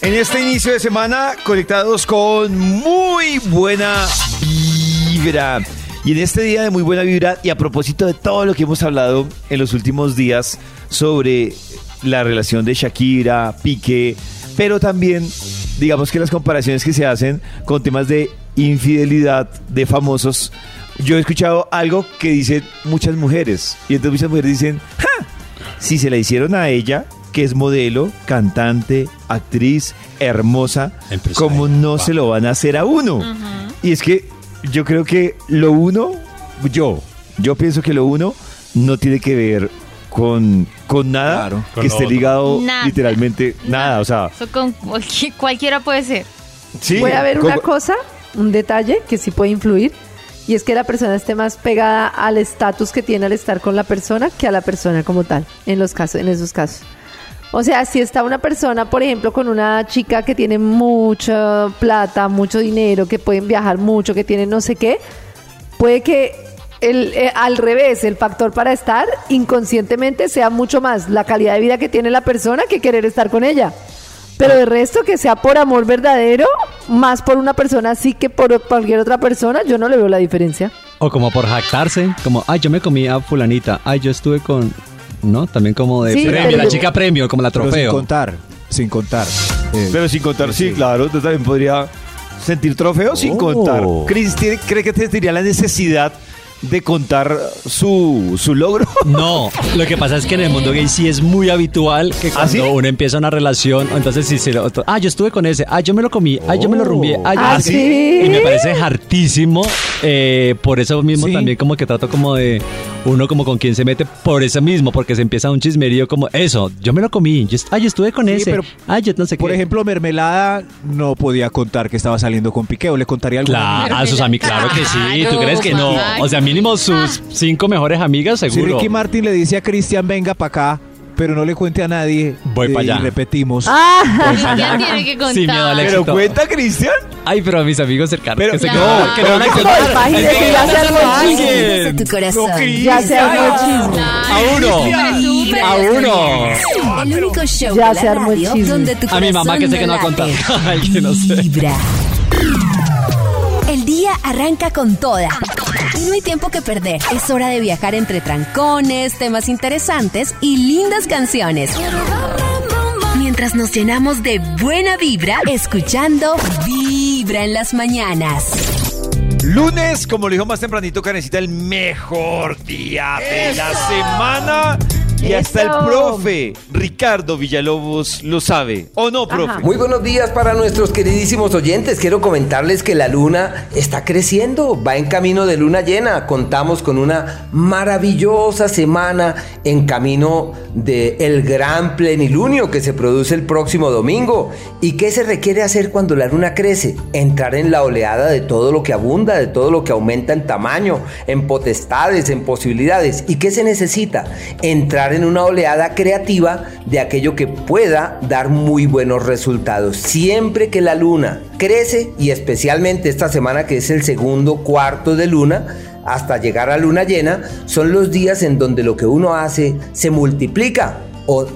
En este inicio de semana, conectados con muy buena vibra. Y en este día de muy buena vibra, y a propósito de todo lo que hemos hablado en los últimos días sobre la relación de Shakira, Piqué, pero también, digamos que las comparaciones que se hacen con temas de infidelidad de famosos, yo he escuchado algo que dicen muchas mujeres, y entonces muchas mujeres dicen, ¡ja! Si se la hicieron a ella, que es modelo, cantante, actriz, hermosa, Empresaria. ¿cómo no se lo van a hacer a uno? Y es que yo creo que lo uno, yo, yo pienso que lo uno no tiene que ver con, con nada Claro. que Con esté ligado Nada. literalmente nada, o sea, Eso con cualqui- cualquiera puede ser. sí. Puede haber una cosa, un detalle que sí puede influir, y es que la persona esté más pegada al estatus que tiene al estar con la persona que a la persona como tal, en los casos, en esos casos. O sea, si está una persona, por ejemplo, con una chica que tiene mucha plata, mucho dinero, que pueden viajar mucho, que tiene no sé qué, puede que el, eh, al revés, el factor para estar inconscientemente sea mucho más la calidad de vida que tiene la persona que querer estar con ella. Pero de resto, que sea por amor verdadero, más por una persona así que por cualquier otra persona, yo no le veo la diferencia. O como por jactarse, como, ay, yo me comí a fulanita, ay, yo estuve con, ¿no? También como de Sí, premio, la chica premio, como la Pero sin trofeo. contar, sin contar. Eh, Pero sin contar, sí, Sí. claro, tú también podría sentir trofeo sin Oh. contar. Chris, ¿tiene- ¿cree que tendría la necesidad de contar su, su logro? No, lo que pasa es que en el mundo gay sí es muy habitual que cuando ¿Ah, sí? uno empieza una relación, entonces si se lo, ah, yo estuve con ese, ah, yo me lo comí, ah, yo me lo rumbié, ah, yo ¿Ah, qué". sí? Y me parece hartísimo, eh, por eso mismo Sí. también como que trato como de uno como con quien se mete por eso mismo, porque se empieza un chismerío como eso, yo me lo comí, yo, ah, yo estuve con Sí, ese, pero, ah, yo no sé qué. Por ejemplo, Mermelada no podía contar que estaba saliendo con Piqué o le contaría algo. Claro, a sus amigos, claro que sí. ¿Tú crees que no? O sea, mínimo sus cinco mejores amigas, Si seguro. Ricky Martin le dice a Cristian, venga para acá, pero no le cuente a nadie. Voy eh, pa' allá. Y repetimos. Ah, Ya tiene que contar. Sin miedo al Pero éxito. cuenta, Cristian. Ay, pero a mis amigos cercanos. Pero- que se No, quedan- que no van a no, contar. imagínese, Es que ya no se armó a el chisme. tu corazón. ya se armó el chisme. A uno. A uno. El único show Ya se armó chisme. donde tu A mi mamá que sé que no va a contar. Ay, que no sé. Vibra. El día arranca con toda. Y no hay tiempo que perder. Es hora de viajar entre trancones, temas interesantes y lindas canciones. Mientras nos llenamos de buena vibra, escuchando Vibra en las mañanas. Lunes, como lo dijo más tempranito, Canecita, el mejor día de la semana. Y hasta el profe Ricardo Villalobos lo sabe. ¿O no, profe? Ajá. Muy buenos días para nuestros queridísimos oyentes. Quiero comentarles que la luna está creciendo, va en camino de luna llena. Contamos con una maravillosa semana en camino del el gran plenilunio que se produce el próximo domingo. ¿Y qué se requiere hacer cuando la luna crece? Entrar en la oleada de todo lo que abunda, de todo lo que aumenta en tamaño, en potestades, en posibilidades. ¿Y qué se necesita? Entrar en una oleada creativa de aquello que pueda dar muy buenos resultados. Siempre que la luna crece y especialmente esta semana que es el segundo cuarto de luna, hasta llegar a luna llena, son los días en donde lo que uno hace se multiplica o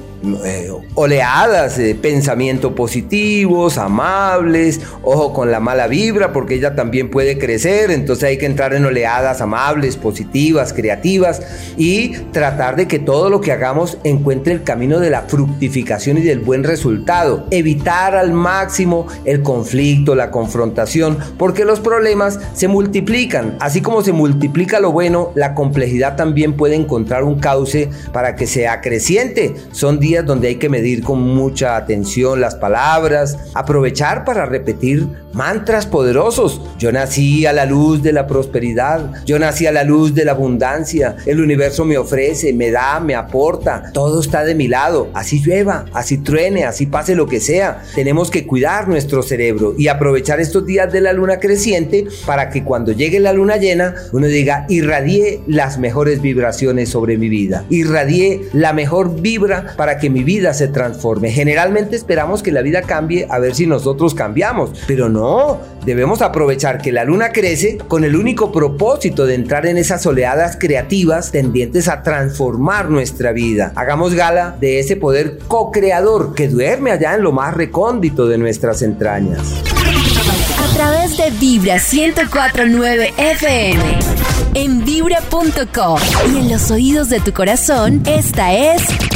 eh, oleadas de pensamiento positivos, amables, ojo con la mala vibra porque ella también puede crecer, entonces hay que entrar en oleadas amables, positivas, creativas y tratar de que todo lo que hagamos encuentre el camino de la fructificación y del buen resultado, evitar al máximo el conflicto, la confrontación, porque los problemas se multiplican, así como se multiplica lo bueno, la complejidad también puede encontrar un cauce para que sea creciente. Son días donde hay que medir con mucha atención las palabras, aprovechar para repetir mantras poderosos. Yo nací a la luz de la prosperidad, yo nací a la luz de la abundancia, el universo me ofrece, me da, me aporta, todo está de mi lado, así llueva, así truene, así pase lo que sea. Tenemos que cuidar nuestro cerebro y aprovechar estos días de la luna creciente para que cuando llegue la luna llena uno diga, irradié las mejores vibraciones sobre mi vida, irradié la mejor vibra para que mi vida se transforme. Generalmente esperamos que la vida cambie a ver si nosotros cambiamos, pero no, debemos aprovechar que la luna crece con el único propósito de entrar en esas oleadas creativas tendientes a transformar nuestra vida. Hagamos gala de ese poder co-creador que duerme allá en lo más recóndito de nuestras entrañas. A través de Vibra 1049 FM. En vibra.com. Y en los oídos de tu corazón, esta es.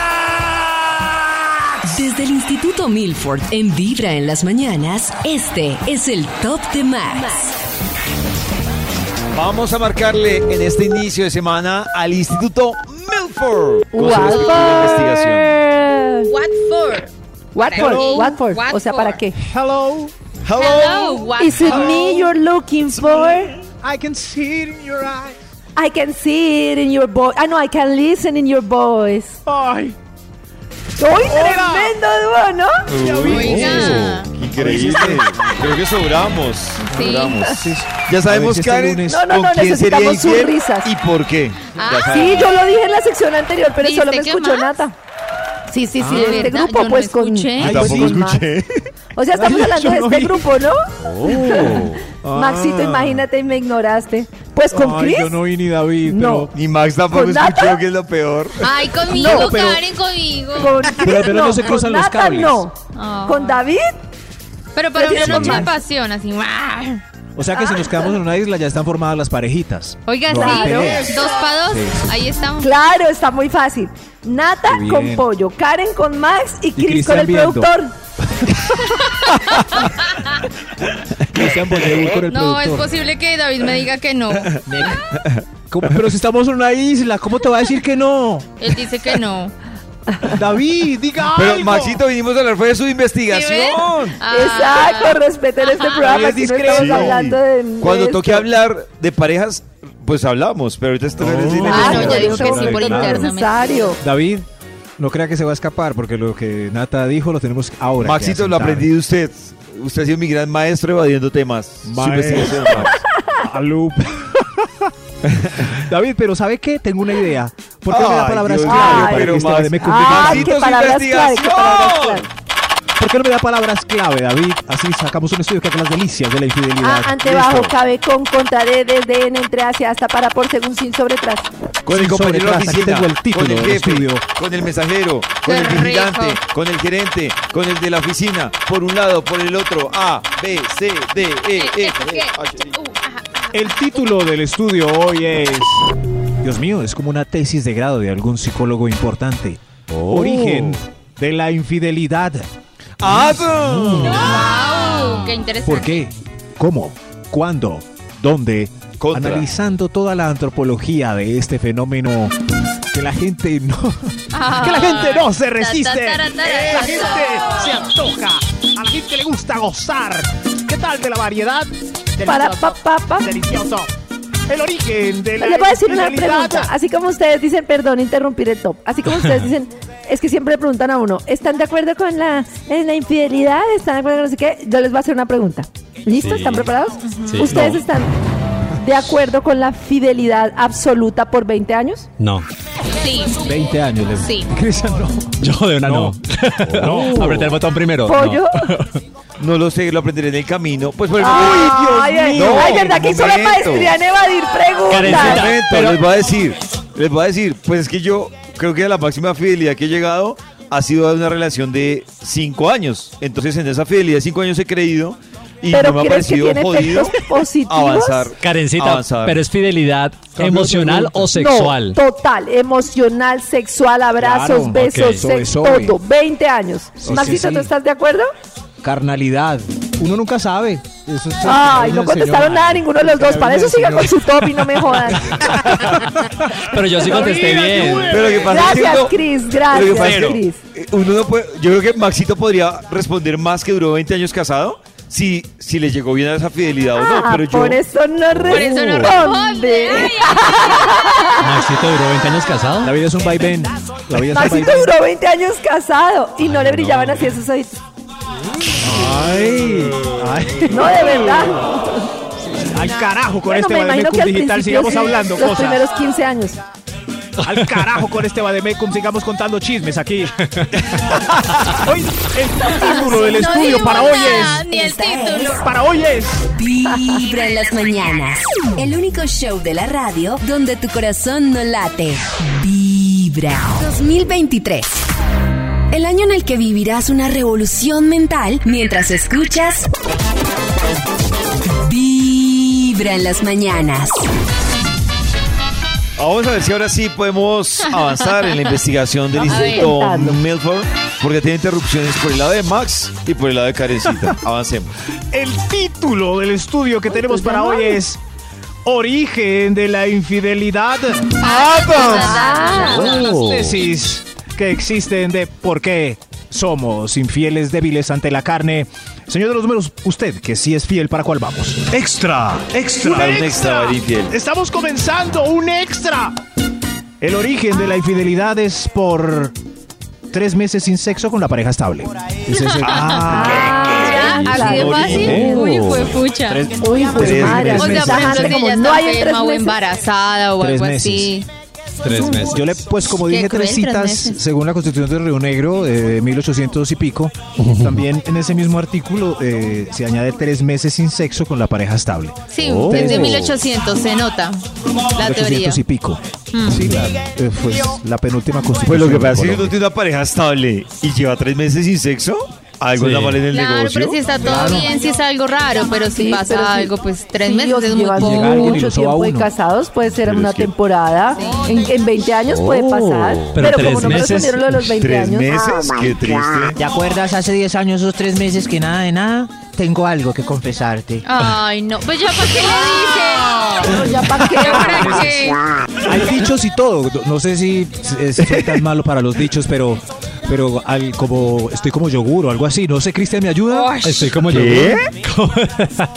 Desde el Instituto Milford en Vibra en las mañanas, este es el Top de Max. Vamos a marcarle en este inicio de semana al Instituto Milford con su respectiva investigación. What for? Hello. Watford. What O sea, ¿para for? qué? Hello, Hello, what Is it for? me you're looking for? I can see it in your eyes. I can see it in your voice. Ah, no, I can listen in your voice. Ay, ¡Uy, tremendo dúo, ¿no? Oiga. Increíble. Creo que sobramos. Sí. sobramos. Ya sabemos, A ver este Karen, lunes- No, no, con no, quién sería necesitamos sus infiel risas. y por qué. Ya Ah, sabemos. Sí, yo lo dije en la sección anterior, pero ¿Viste solo me escuchó más? Nata. Sí, sí, sí, Ah, de este ¿verdad? grupo, Yo no pues con. escuché. Ay, tampoco sí. escuché. O sea, estamos Ay, hablando de no este vi. grupo, ¿no? Oh. Maxito, imagínate y me ignoraste. Pues con Ay, Chris. yo no vi ni David, No. Ni Max tampoco ¿Con Nata? escuchó, que es lo peor. Ay, conmigo, No, pero- Karen, conmigo. Con Pero- pero no se cruzan con los Nata, cables. no. Ah. Con David, Pero para una Prefiero noche de pasión, así. O sea que si nos quedamos en una isla ya están formadas las parejitas. Oiga, No sí, dos para dos. Sí, sí. Ahí estamos. claro, está muy fácil. Nata con. Pollo, Karen con Max y Chris Cristian con el viendo. productor. El No, es posible que David me diga que no. ¿Cómo? Pero si estamos en una isla, ¿cómo te va a decir que no? Él dice que no. David, diga Pero algo. Maxito, vinimos a hablar fue de su investigación. Ah. Exacto, respeten este programa. es no estamos hablando de. Cuando de toque esto. hablar de parejas, pues hablamos, pero ahorita esto no es de Ah, no, en dijo este que sí por interno, necesario. David, no crea que se va a escapar porque lo que Nata dijo lo tenemos ahora. Maxito, lo aprendí de usted. Usted ha sido mi gran maestro evadiendo temas. Maestro. David, pero ¿sabe qué? Tengo una idea. ¿Por qué no me da palabras clave pero este me Ah, qué palabras clave, qué investigación. palabras clave. ¿Por qué no me da palabras clave, David? Así sacamos un estudio que haga las delicias de la infidelidad. Ah, antebajo, Listo. cabe con, contra, de, desde, en, entre, hacia, hasta, para, por, según, sin, sobre, tras. Con el compañero de aquí oficina, tengo el título con el jefe, estudio. con el mensajero, con Qué el vigilante, rico. con el gerente, con el de la oficina, por un lado, por el otro, A, B, C, D, E, Eh, F. H, I. El título del estudio hoy es... Dios mío, es como una tesis de grado de algún psicólogo importante. Oh. Origen de la infidelidad. Wow, qué interesante. ¿Por qué? ¿Cómo? ¿Cuándo? ¿Dónde? Contra. Analizando toda la antropología de este fenómeno que la gente no... Ah. que la gente no se Ta, ta, resiste. Eh, la gente se antoja. A la gente le gusta gozar. ¿Qué tal de la variedad? Para, Delicioso. pa, pa, pa. Delicioso. El origen de la Les voy a decir una infidelidad. pregunta. Así como ustedes dicen, perdón, interrumpir el top. Así como ustedes dicen, es que siempre le preguntan a uno, ¿están de acuerdo con la, en la infidelidad? ¿Están de acuerdo con no sé qué? Yo les voy a hacer una pregunta. ¿Listo? Sí. ¿Están preparados? Sí. ¿Ustedes No. están de acuerdo con la fidelidad absoluta por 20 años? No, Sí. 20 años. Le... Sí. Cristian, no. yo de una no. No. Apreté el botón primero. no. ¿Pollo? No lo sé, lo aprenderé en el camino. Pues por eso. Ay, ay, mío! ay, ¿verdad que hizo la maestría en evadir preguntas? Momento, Pero- les voy a decir, les voy a decir, pues es que yo creo que la máxima fidelidad que he llegado ha sido de una relación de cinco años. Entonces en esa fidelidad de cinco años he creído y ¿Pero no me ha parecido tiene jodido positivos? avanzar. Karencita, avanzar. pero es fidelidad emocional o sexual. No, total, emocional, sexual, abrazos, Claro, besos, ok. Sobe, sexo, todo. 20 años. Sí, Maxito, sí, ¿tú sí. estás de acuerdo? Carnalidad. Uno nunca sabe. Eso es- Ay, no contestaron señor. nada ninguno de los dos. Para eso siga con su top y no me jodan. Pero yo sí contesté bien. Pero lo que pasa es que Gracias, uno- que Gracias, que Cris. eh, uno no puede, yo creo que Maxito podría responder más que duró 20 años casado. si, si le llegó bien a esa fidelidad o no, Ah, pero yo... por eso no Por eso no responde. responde. Maxito duró 20 años casado. La vida es un vaivén. Maxito duró 20 años casado y no le brillaban así esos ojitos. Ay, ay. No, de verdad. Al carajo con Bueno, este Bademecum al digital. Sigamos sí, hablando los cosas. primeros 15 años. Al carajo con este Bademecum. Sigamos contando chismes aquí. Hoy, el título del no estudio para hoy es. Ni el título. Para hoy es. Vibra en las mañanas. El único show de la radio donde tu corazón no late. Vibra. 2023. El año en el que vivirás una revolución mental mientras escuchas Vibra en las mañanas. Vamos a ver si ahora sí podemos avanzar en la investigación del. Instituto. Milford, porque tiene interrupciones por el lado de Max y por el lado de Karencita. Avancemos. El título del estudio que tenemos para hoy es Origen de la infidelidad. Ah, Las tesis que existen de por qué somos infieles débiles ante la carne. Señor de los números, usted que sí es fiel, ¿para cuál vamos? Extra, extra, un extra, para infiel. Estamos comenzando un extra. El origen de la infidelidad es por tres meses sin sexo con la pareja estable. Ese es el- Ya, así de fácil. Oh. Uy, fue pucha. Uy, pues Tres madre, meses. O sea, por ejemplo, si no está tres enferma o embarazada o algo así. Tres meses. Yo le, pues como dije, tres cruel, tres citas, según la Constitución de Río Negro, eh, de 1800 y pico, también en ese mismo artículo eh, se añade tres meses sin sexo con la pareja estable. Sí, Oh. desde 1800 se nota la teoría. 1800 y pico. Sí, la, eh, pues, la penúltima constitución. Pues lo que pasa es que uno tiene una pareja estable y lleva tres meses sin sexo, algo Sí. anda mal en el Claro, negocio. pero si está todo bien, si es algo raro, pero si Sí, pasa pero algo, pues tres Sí, meses es muy poco. mucho tiempo de casados, puede ser Pero una es que- temporada. En, en 20 años puede pasar. Pero Pero, tres como no me meses. respondieron lo de los 20 Tres años. meses, qué triste. ¿Te acuerdas hace 10 años, esos tres meses que nada de nada? Tengo algo que confesarte. Ay, no. Pues ya, ¿para qué le Pero ya para qué. dice? ¿Para qué? Hay dichos y todo. No sé si es- soy tan malo para los dichos, pero pero al, como estoy como yogur o algo así. No sé, Cristian, ¿me ayuda? Estoy como. ¿Qué?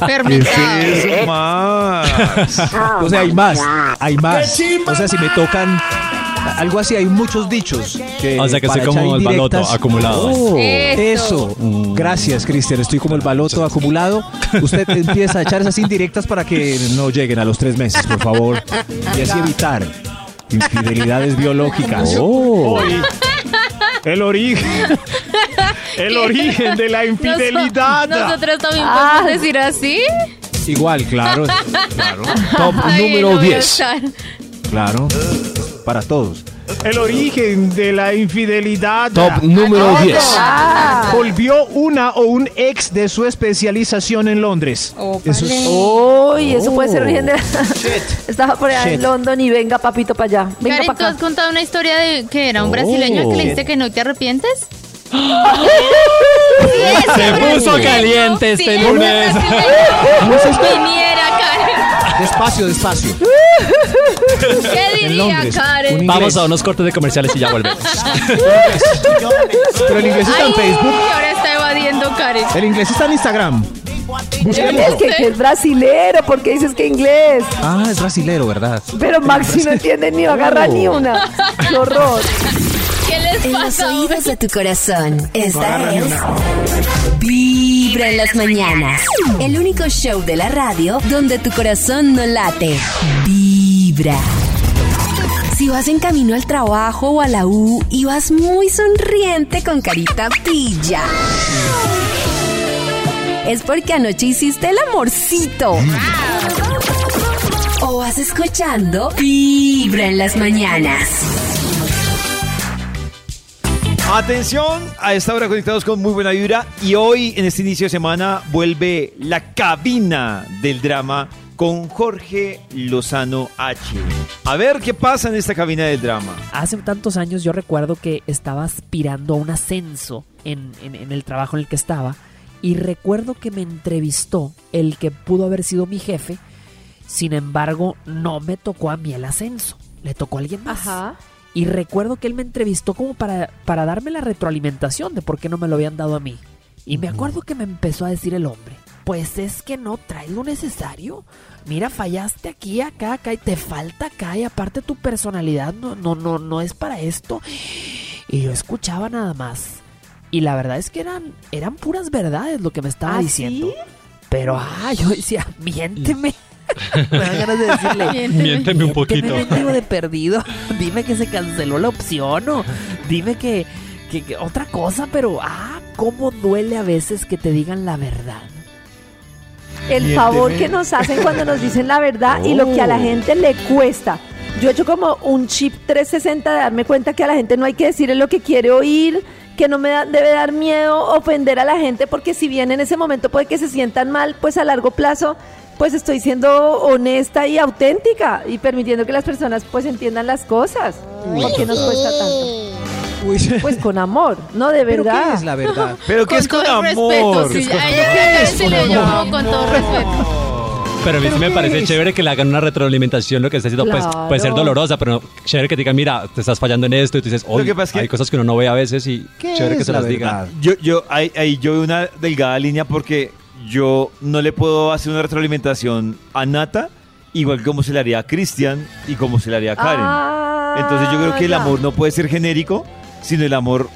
Fermentado. ¿Qué es eso, Max? O sea, hay más, hay más. O sea, si me tocan algo así, hay muchos dichos. Que O sea que soy como el baloto acumulado. Oh, Eso. eso. Gracias, Cristian. Estoy como el baloto acumulado. Usted empieza a echar esas indirectas para que no lleguen a los tres meses, por favor. Y así evitar infidelidades biológicas. Hoy, el origen. El origen de la infidelidad. Noso- Nosotros también Ah. podemos decir así. Igual, claro. Claro. Top Ay, número no voy a 10. estar. Claro. Para todos. El origen de la infidelidad. Top número 10. Ah, Volvió una o un ex de su especialización en Londres. Ópale. Eso es- Uy, eso puede ser origen de. Shit. Estaba por allá Shit. en London y venga, papito, para allá. Venga Karen, ¿tú has contado una historia de que era un brasileño que le dice que no te arrepientes? Se puso caliente este Sí, lunes. Viniera, Karen. Despacio, despacio. ¿Qué diría Londres. Karen? Vamos a unos cortes de comerciales y ya volvemos. Pero el inglés está en Facebook. ahora está evadiendo Karen. El inglés está en Instagram. Es que, que es brasilero, porque dices que inglés. Ah, es brasilero, ¿verdad? Pero Maxi no entiende ni agarra ni una. Qué horror. ¿Qué les En los pasa? oídos de tu corazón. Esta es Vibra en las mañanas. El único show de la radio donde tu corazón no late. Vibra. Si vas en camino al trabajo o a la U y vas muy sonriente con carita pilla. Es porque anoche hiciste el amorcito. O vas escuchando Vibra en las mañanas. Atención, a esta hora conectados con muy buena vibra y hoy en este inicio de semana vuelve la cabina del drama con Jorge Lozano H. A ver qué pasa en esta cabina del drama. Hace tantos años yo recuerdo que estaba aspirando a un ascenso en, en- en el trabajo en el que estaba y recuerdo que me entrevistó el que pudo haber sido mi jefe, sin embargo no me tocó a mí el ascenso, le tocó a alguien más. Ajá. Y recuerdo que él me entrevistó como para, para darme la retroalimentación de por qué no me lo habían dado a mí. Y me acuerdo que me empezó a decir el hombre, pues es que no traes lo necesario. Mira, fallaste aquí, acá, acá, y te falta acá, y aparte tu personalidad no, no, no, no es para esto. Y yo escuchaba nada más. Y la verdad es que eran, eran puras verdades lo que me estaba ¿Ah, diciendo. sí? Pero, ah, yo decía, miénteme. Me dan ganas de decirle, Miénteme un ¿Qué poquito. me mendigo de perdido? Dime que se canceló la opción o dime que, que- que otra cosa, pero ah, cómo duele a veces que te digan la verdad. El Miénteme. favor que nos hacen cuando nos dicen la verdad y lo que a la Oh. gente le cuesta. Yo he hecho como un chip 360 de darme cuenta que a la gente no hay que decirle lo que quiere oír, que no me da- debe dar miedo ofender a la gente, porque si bien en ese momento puede que se sientan mal, pues a largo plazo, pues estoy siendo honesta y auténtica y permitiendo que las personas pues entiendan las cosas. ¿Por qué nos cuesta tanto? Uy, Pues con amor, no de ¿Pero verdad. qué es la verdad? Pero que es con amor. sí, se le llamó con todo respeto. Pero a mí sí me parece es? chévere que le hagan una retroalimentación, lo que está haciendo pues, puede ser dolorosa, pero chévere que te digan, mira, te estás fallando en esto, y tú dices, oye, que pasa es que- hay cosas que uno no ve a veces y ¿Qué chévere que se la las digan. Yo, yo, ahí, ahí yo veo una delgada línea porque yo no le puedo hacer una retroalimentación a Nata, igual como se le haría a Cristian y como se le haría a Karen. Ah, Entonces yo creo que el ya. amor no puede ser genérico, sino el amor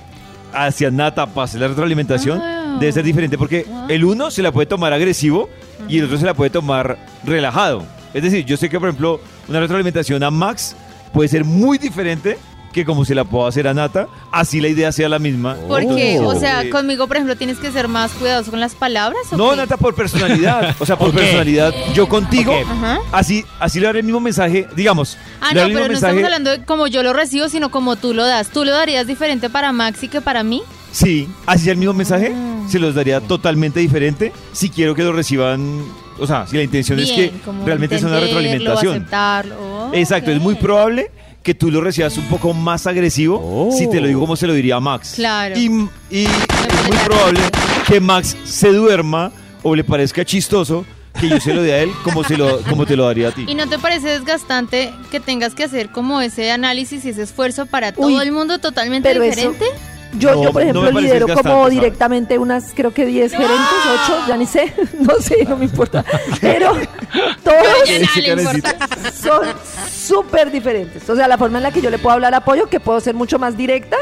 hacia Nata para hacer la retroalimentación Ah. debe ser diferente porque el uno se la puede tomar agresivo y el otro se la puede tomar relajado. Es decir, yo sé que por ejemplo una retroalimentación a Max puede ser muy diferente que como se la puedo hacer a Nata, así la idea sea la misma. Porque, o sea, conmigo, por ejemplo, tienes que ser más cuidadoso con las palabras. ¿o no, qué? Nata, por personalidad. O sea, por Ok. personalidad. Yo contigo, Ok. Ajá. así, así le daré el mismo mensaje, digamos. Ah, le no, daré el pero mismo no mensaje. estamos hablando de como yo lo recibo, sino como tú lo das. ¿Tú lo darías diferente para Maxi que para mí? Sí, así sea el mismo mensaje, Ah. se los daría totalmente diferente si quiero que lo reciban. O sea, si la intención es Bien, que como realmente sea una entenderlo, retroalimentación. aceptarlo. Oh, Exacto, es ok. muy probable que tú lo recibas un poco más agresivo Oh. si te lo digo como se lo diría a Max. Claro. Y, y es muy probable que Max se duerma o le parezca chistoso que yo se lo dé a él como, se lo, como te lo daría a ti. ¿Y no te parece desgastante que tengas que hacer como ese análisis y ese esfuerzo para Uy, todo el mundo totalmente pero eso- diferente? Yo, No, yo, por no ejemplo, lidero como ¿sabes? directamente unas, creo que 10 gerentes, 8, ya ni sé, no sé, no me importa. Pero todos son súper diferentes. O sea, la forma en la que yo le puedo hablar a apoyo, que puedo ser mucho más directa,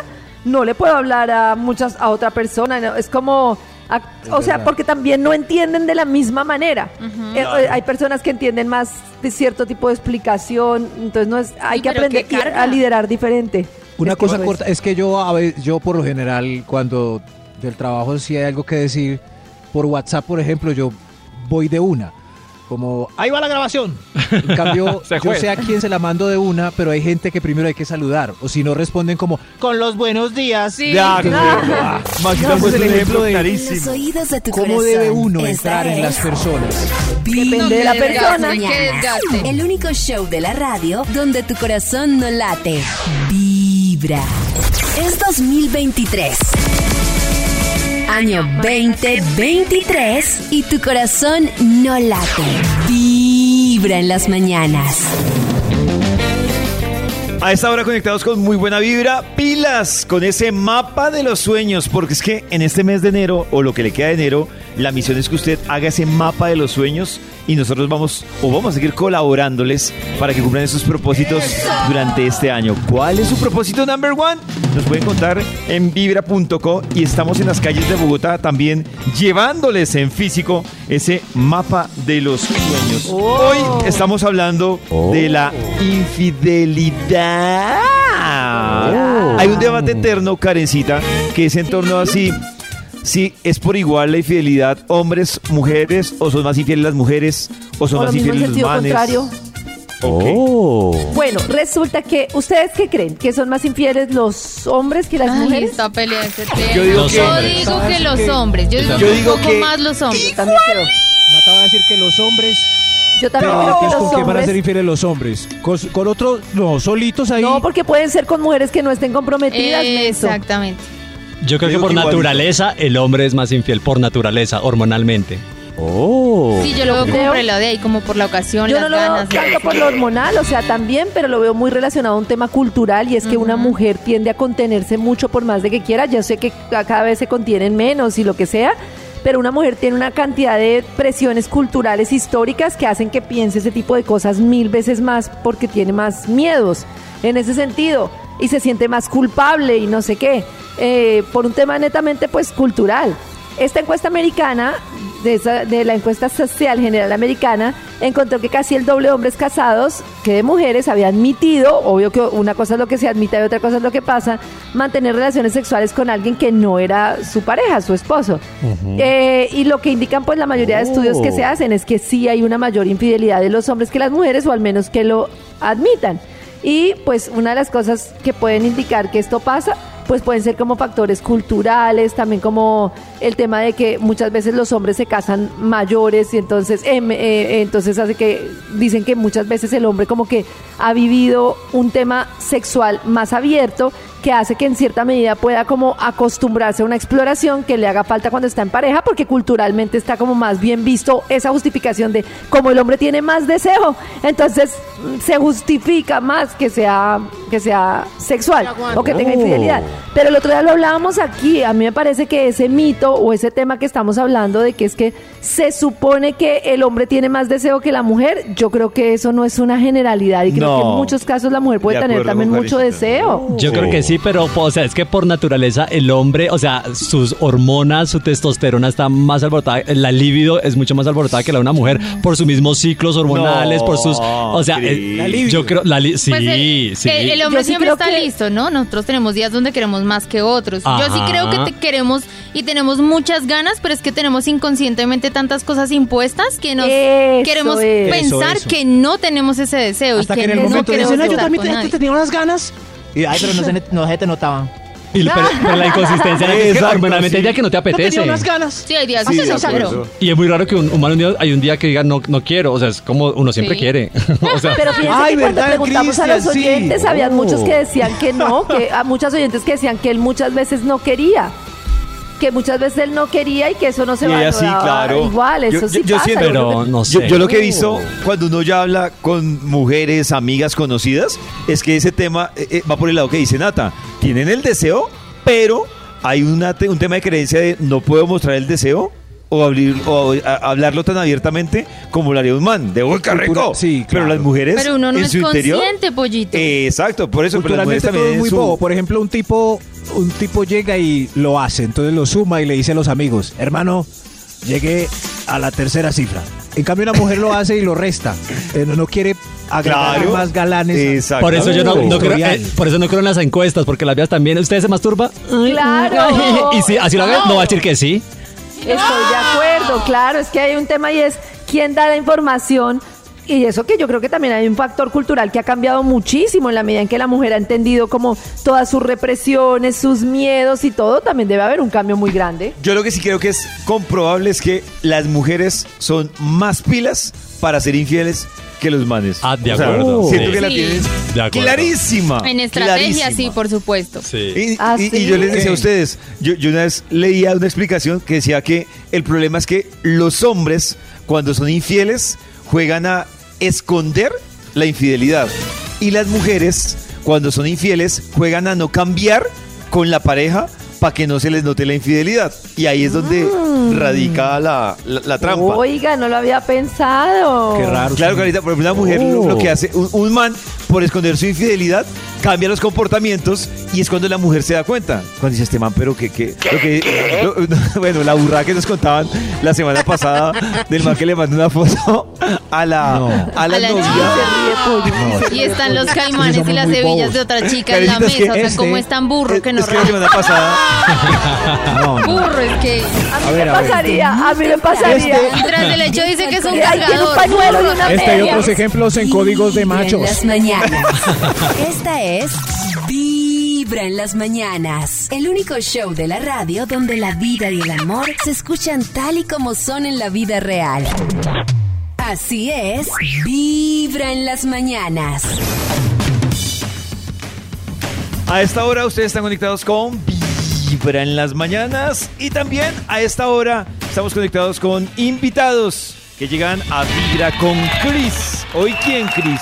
no le puedo hablar a muchas, a otra persona. ¿no? Es como, a- o sea, verdad. porque también no entienden de la misma manera. Eh, eh, hay personas que entienden más de cierto tipo de explicación, entonces no es, hay Sí, que aprender a liderar diferente. Una Es cosa corta, es que yo, a ve- yo por lo general, cuando del trabajo si hay algo que decir, por WhatsApp, por ejemplo, yo voy de una. Como, ahí va la grabación. En cambio, yo sé a quién se la mando de una, pero hay gente que primero hay que saludar. O si no responden como, con los buenos días. Sí. Acuerdo. Ah. No, es un el ejemplo de- En clarísimo. los oídos de tu ¿Cómo corazón. debe uno Esta entrar en las personas? Depende de la persona. El único show de la radio donde tu corazón no late. Vibra. Es 2023. Año 2023 y tu corazón no late. Vibra en las mañanas. A esta hora conectados con muy buena vibra, pilas con ese mapa de los sueños, porque es que en este mes de enero, o lo que le queda de enero, la misión es que usted haga ese mapa de los sueños y nosotros vamos, o vamos a seguir colaborándoles para que cumplan esos propósitos durante este año. ¿Cuál es su propósito number one? Nos pueden contar en vibra.co y estamos en las calles de Bogotá también llevándoles en físico ese mapa de los sueños. Hoy estamos hablando de la infidelidad. Hay un debate eterno, Karencita, que es en torno a si, si es por igual la infidelidad hombres, mujeres, o son más infieles las mujeres, o son O lo más mismo en infieles los sentido manes. contrario. Ok. Bueno, resulta que, ¿ustedes qué creen? ¿Que son más infieles los hombres que las Ay, mujeres? esta pelea ese tema. Yo digo Los que- digo que los hombres. Yo digo Yo que digo un poco que- más los hombres. Yo también creo. Nata va a decir que los hombres... Yo también creo que los ¿con quién van a ser infieles los hombres? ¿Con, con otro? No, solitos ahí. No, porque pueden ser con mujeres que no estén comprometidas, menso. Exactamente. Yo creo que por naturaleza el hombre es más infiel por naturaleza, hormonalmente. Oh. Sí, yo lo veo como por el lado de ahí, como por la ocasión, Yo las no lo veo ganas. tanto por lo hormonal, o sea, también, pero lo veo muy relacionado a un tema cultural y es que una mujer tiende a contenerse mucho por más de que quiera. Ya sé que ca- cada vez se contienen menos y lo que sea, pero una mujer tiene una cantidad de presiones culturales históricas que hacen que piense ese tipo de cosas mil veces más porque tiene más miedos en ese sentido y se siente más culpable y no sé qué, eh, por un tema netamente pues cultural. Esta encuesta americana, de, esa- de la encuesta social general americana, encontró que casi el doble de hombres casados que de mujeres había admitido, obvio que una cosa es lo que se admite y otra cosa es lo que pasa, mantener relaciones sexuales con alguien que no era su pareja, su esposo. Eh, y lo que indican pues la mayoría de estudios que se hacen es que sí hay una mayor infidelidad de los hombres que las mujeres, o al menos que lo admitan. Y pues una de las cosas que pueden indicar que esto pasa, pues pueden ser como factores culturales, también como el tema de que muchas veces los hombres se casan mayores y entonces, em, eh, entonces hace que dicen que muchas veces el hombre como que ha vivido un tema sexual más abierto que hace que en cierta medida pueda como acostumbrarse a una exploración que le haga falta cuando está en pareja, porque culturalmente está como más bien visto esa justificación de como el hombre tiene más deseo, entonces mm, se justifica más que sea que sea sexual o que tenga Oh. infidelidad. Pero el otro día lo hablábamos aquí, a mí me parece que ese mito o ese tema que estamos hablando de que es que se supone que el hombre tiene más deseo que la mujer, yo creo que eso no es una generalidad y creo No. que en muchos casos la mujer puede De tener también mucho deseo. Yo creo que sí, pero o sea, es que por naturaleza el hombre, o sea, sus hormonas, su testosterona está más alborotada, la libido es mucho más alborotada que la de una mujer por sus mismos ciclos hormonales, No, por sus, o sea, el- La libido. yo creo la li- sí, Pues el, sí. el- el hombre Yo sí siempre está que- listo, ¿no? Nosotros tenemos días donde queremos más que otros. Yo sí creo que te queremos y tenemos muchas ganas, pero es que tenemos inconscientemente tantas cosas impuestas que nos Eso queremos es. pensar Eso, eso. que no tenemos ese deseo Hasta y que que, en el no momento dicen, no, yo también te- tenía unas ganas. Y, ay, pero no se, no se te notaban. Y- pero, pero la inconsistencia es que hay sí. días que no te Yo tenía apetece. unas ganas. Sí, hay días Sí, que no. Y es muy raro que un humano un día- hay un día que diga no, no quiero, o sea, es como uno siempre Sí. quiere. o sea, Pero fíjense Ay, que cuando ¿verdad, preguntamos a los oyentes, habían Oh. muchos que decían que no, que a muchas oyentes que decían que él muchas veces no quería. Que muchas veces él no quería y que eso no se Y va ella sí, claro. igual, eso Yo- sí yo- pasa. siento- pero no sé. Yo, yo lo que he visto cuando uno ya habla con mujeres, amigas conocidas, es que ese tema eh, eh, va por el lado que dice Nata. Tienen el deseo, pero hay una, te- un tema de creencia de no puedo mostrar el deseo o, abrir- o, a- hablarlo tan abiertamente como lo haría un man. De Cultura- rico. sí, Pero claro. las mujeres Pero uno no en es su interior. consciente, pollito. Eh, exacto, por eso. Pero las mujeres Culturalmente todo también es muy su- bobo. Por ejemplo, un tipo, un tipo llega y lo hace, entonces lo suma y le dice a los amigos, hermano, llegué a la tercera cifra. En cambio, una mujer lo hace y lo resta. Eh, no, no quiere agregar Claro. más galanes. a- Exacto. por eso yo no, no creo, eh, por eso no creo en las encuestas, porque las vías también, ¿ustedes se masturba? Claro. y si así lo hagan, no va a decir que sí. Estoy de acuerdo, claro, es que hay un tema y es quién da la información. Y eso que yo creo que también hay un factor cultural que ha cambiado muchísimo en la medida en que la mujer ha entendido como todas sus represiones, sus miedos y todo, también debe haber un cambio muy grande. Yo lo que sí creo que es comprobable es que las mujeres son más pilas para ser infieles que los manes. Ah, de O sea, acuerdo. siento Sí. que la Sí. tienes De acuerdo. clarísima. En estrategia, clarísima. sí, por supuesto. Sí. Y, ¿Ah, y- sí? y yo les decía a ustedes, yo, yo una vez leía una explicación que decía que el problema es que los hombres, cuando son infieles, juegan a esconder la infidelidad. Y las mujeres, cuando son infieles, juegan a no cambiar con la pareja para que no se les note la infidelidad. Y ahí es donde radica la, la- la trampa. Oiga, no lo había pensado. Qué raro. Claro, Carita, por ejemplo, una mujer lo, Oh. lo que hace, un, un man, por esconder su infidelidad, cambia los comportamientos y es cuando la mujer se da cuenta. Cuando dice este man, pero que, que, lo que lo- bueno, la burrada que nos contaban la semana pasada del man que le mandó una foto a la, No. a la A la novia. Y están los caimanes y las bobos. de otra chica en la Carita, es que mesa. O sea, este- como es tan burro que no es que la semana pasada, No, no. Burro es que. A mí A ver, me ver. pasaría, a mí me pasaría. Este- Tras del hecho dice que es un cargador. pañuelo y una Este y media. otros ejemplos en códigos de Vibra en machos. las mañanas. Esta es Vibra en las mañanas. El único show de la radio donde la vida y el amor se escuchan tal y como son en la vida real. Así es, Vibra en las mañanas. a esta hora ustedes están conectados con Vibra en las mañanas y también a esta hora estamos conectados con invitados que llegan a Vibra con Chris. ¿Hoy quién, Chris?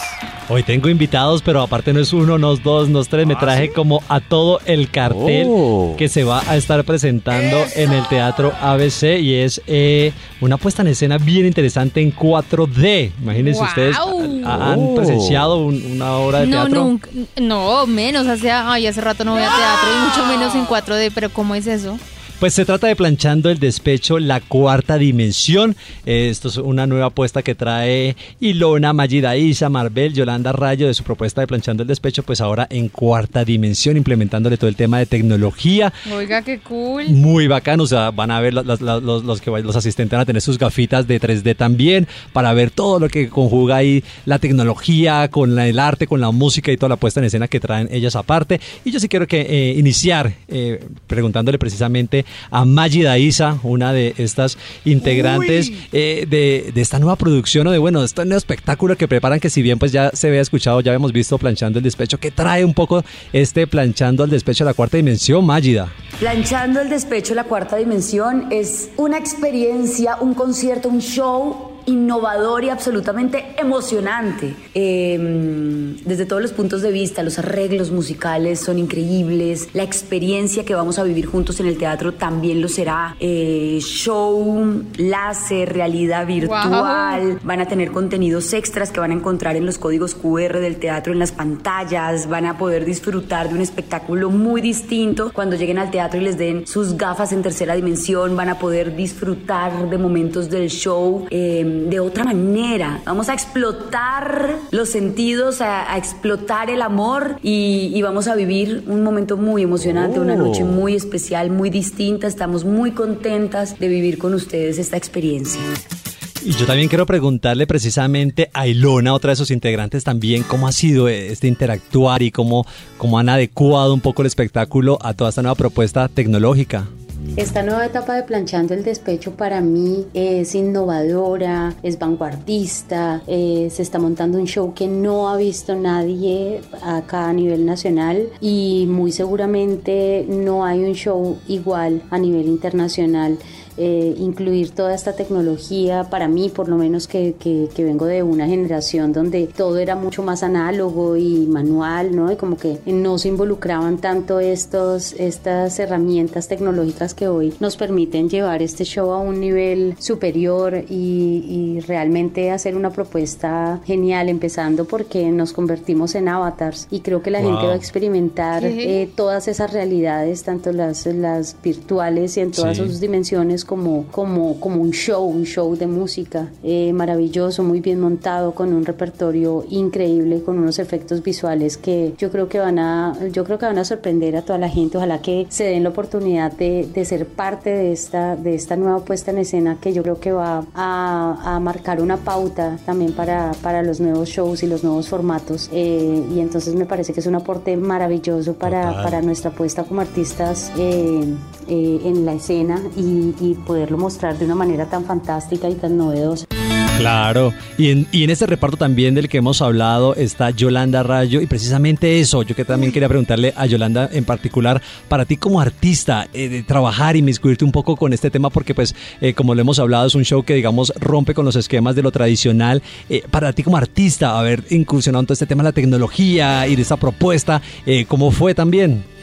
Hoy tengo invitados, pero aparte no es uno, no es dos, no es tres. Me traje como a todo el cartel Oh. que se va a estar presentando en el Teatro ABC y es eh, una puesta en escena bien interesante en 4D. Imagínense Wow. ustedes, ¿ha- ¿han Oh. presenciado un- una obra de No, teatro? nunca. No, menos. Hace, ay, hace rato no voy a teatro y mucho menos en 4D. Pero ¿cómo es eso? Pues se trata de Planchando el Despecho, la cuarta dimensión. Eh, Esto es una nueva apuesta que trae Ilona, Magida Isa, Marbel, Yolanda Rayo de su propuesta de Planchando el Despecho, pues ahora en cuarta dimensión, implementándole todo el tema de tecnología. Oiga, qué cool. Muy bacano, o sea, van a ver los, los- los- los que los asistentes van a tener sus gafitas de 3D también para ver todo lo que conjuga ahí la tecnología con la- el arte, con la música y toda la puesta en escena que traen ellas aparte. Y yo sí quiero que eh, iniciar eh, preguntándole precisamente a Magida Isa, una de estas integrantes eh, de, de esta nueva producción o de bueno, de este nuevo espectáculo que preparan que si bien pues ya se había escuchado, ya habíamos visto planchando el despecho, que trae un poco este planchando el despecho a la cuarta dimensión, Magida. Planchando el despecho, la cuarta dimensión, es una experiencia, un concierto, un show innovador y absolutamente emocionante. Eh, desde todos los puntos de vista, los arreglos musicales son increíbles, la experiencia que vamos a vivir juntos en el teatro también lo será. Eh, show, láser, realidad virtual, van a tener contenidos extras que van a encontrar en los códigos QR del teatro, en las pantallas, van a poder disfrutar de un espectáculo muy distinto cuando lleguen al teatro y les den sus gafas en tercera dimensión, van a poder disfrutar de momentos del show eh, de otra manera. Vamos a explotar los sentidos, a, a explotar el amor y, y vamos a vivir un momento muy emocionante, una noche muy especial, muy distinta. Estamos muy contentas de vivir con ustedes esta experiencia. Y yo también quiero preguntarle precisamente a Ilona, otra de sus integrantes también, cómo ha sido este interactuar y cómo, cómo han adecuado un poco el espectáculo a toda esta nueva propuesta tecnológica. Esta nueva etapa de Planchando el Despecho para mí es innovadora, es vanguardista, eh, se está montando un show que no ha visto nadie acá a nivel nacional y muy seguramente no hay un show igual a nivel internacional. Eh, incluir toda esta tecnología, para mí por lo menos que, que, que, vengo de una generación donde todo era mucho más análogo y manual, ¿no? Y como que no se involucraban tanto estos, estas herramientas tecnológicas que hoy nos permiten llevar este show a un nivel superior y, y realmente hacer una propuesta genial, empezando porque nos convertimos en avatars y creo que la wow. gente va a experimentar eh, todas esas realidades, tanto las, las virtuales y en todas sí. sus dimensiones como, como, como un show, un show de música eh, maravilloso, muy bien montado, con un repertorio increíble, con unos efectos visuales que yo creo que van a, yo creo que van a sorprender a toda la gente. Ojalá que se den la oportunidad de, de ser parte de esta, de esta nueva puesta en escena que yo creo que va a, a marcar una pauta también para, para los nuevos shows y los nuevos formatos. Eh, y entonces me parece que es un aporte maravilloso para, para nuestra puesta como artistas eh, en la escena y, y poderlo mostrar de una manera tan fantástica y tan novedosa. Claro, y en, y en este reparto también del que hemos hablado está Yolanda Rayo y precisamente eso, yo que también quería preguntarle a Yolanda en particular, para ti como artista, eh, de trabajar y miscuirte un poco con este tema porque pues eh, como lo hemos hablado es un show que digamos rompe con los esquemas de lo tradicional, eh, para ti como artista haber incursionado en todo este tema la tecnología y de esta propuesta, ¿cómo fue también?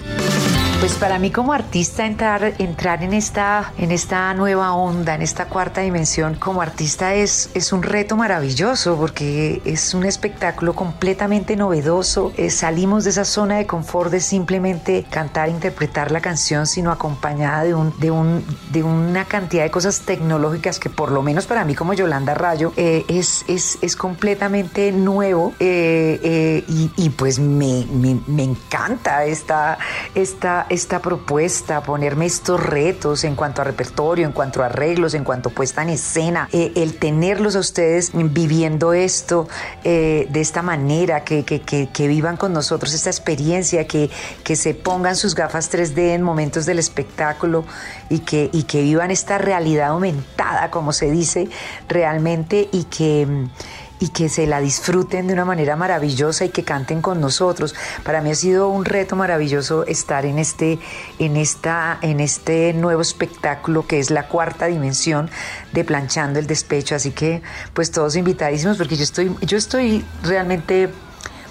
Pues para mí como artista entrar, entrar en, esta, en esta nueva onda, en esta cuarta dimensión, como artista es, es un reto maravilloso porque es un espectáculo completamente novedoso. Eh, salimos de esa zona de confort de simplemente cantar, interpretar la canción, sino acompañada de, un, de, un, de una cantidad de cosas tecnológicas que por lo menos para mí como Yolanda Rayo eh, es, es, es completamente nuevo eh, y, y, pues me, me, me encanta esta... esta esta propuesta, ponerme estos retos en cuanto a repertorio, en cuanto a arreglos, en cuanto a puesta en escena, eh, el tenerlos a ustedes viviendo esto eh, de esta manera, que, que, que, que, vivan con nosotros esta experiencia, que, que se pongan sus gafas 3D en momentos del espectáculo y que, y que vivan esta realidad aumentada, como se dice realmente, y que y que se la disfruten de una manera maravillosa y que canten con nosotros. Para mí ha sido un reto maravilloso estar en este, en esta, en este nuevo espectáculo que es la cuarta dimensión de Planchando el Despecho. Así que, pues todos invitadísimos porque yo estoy, yo estoy realmente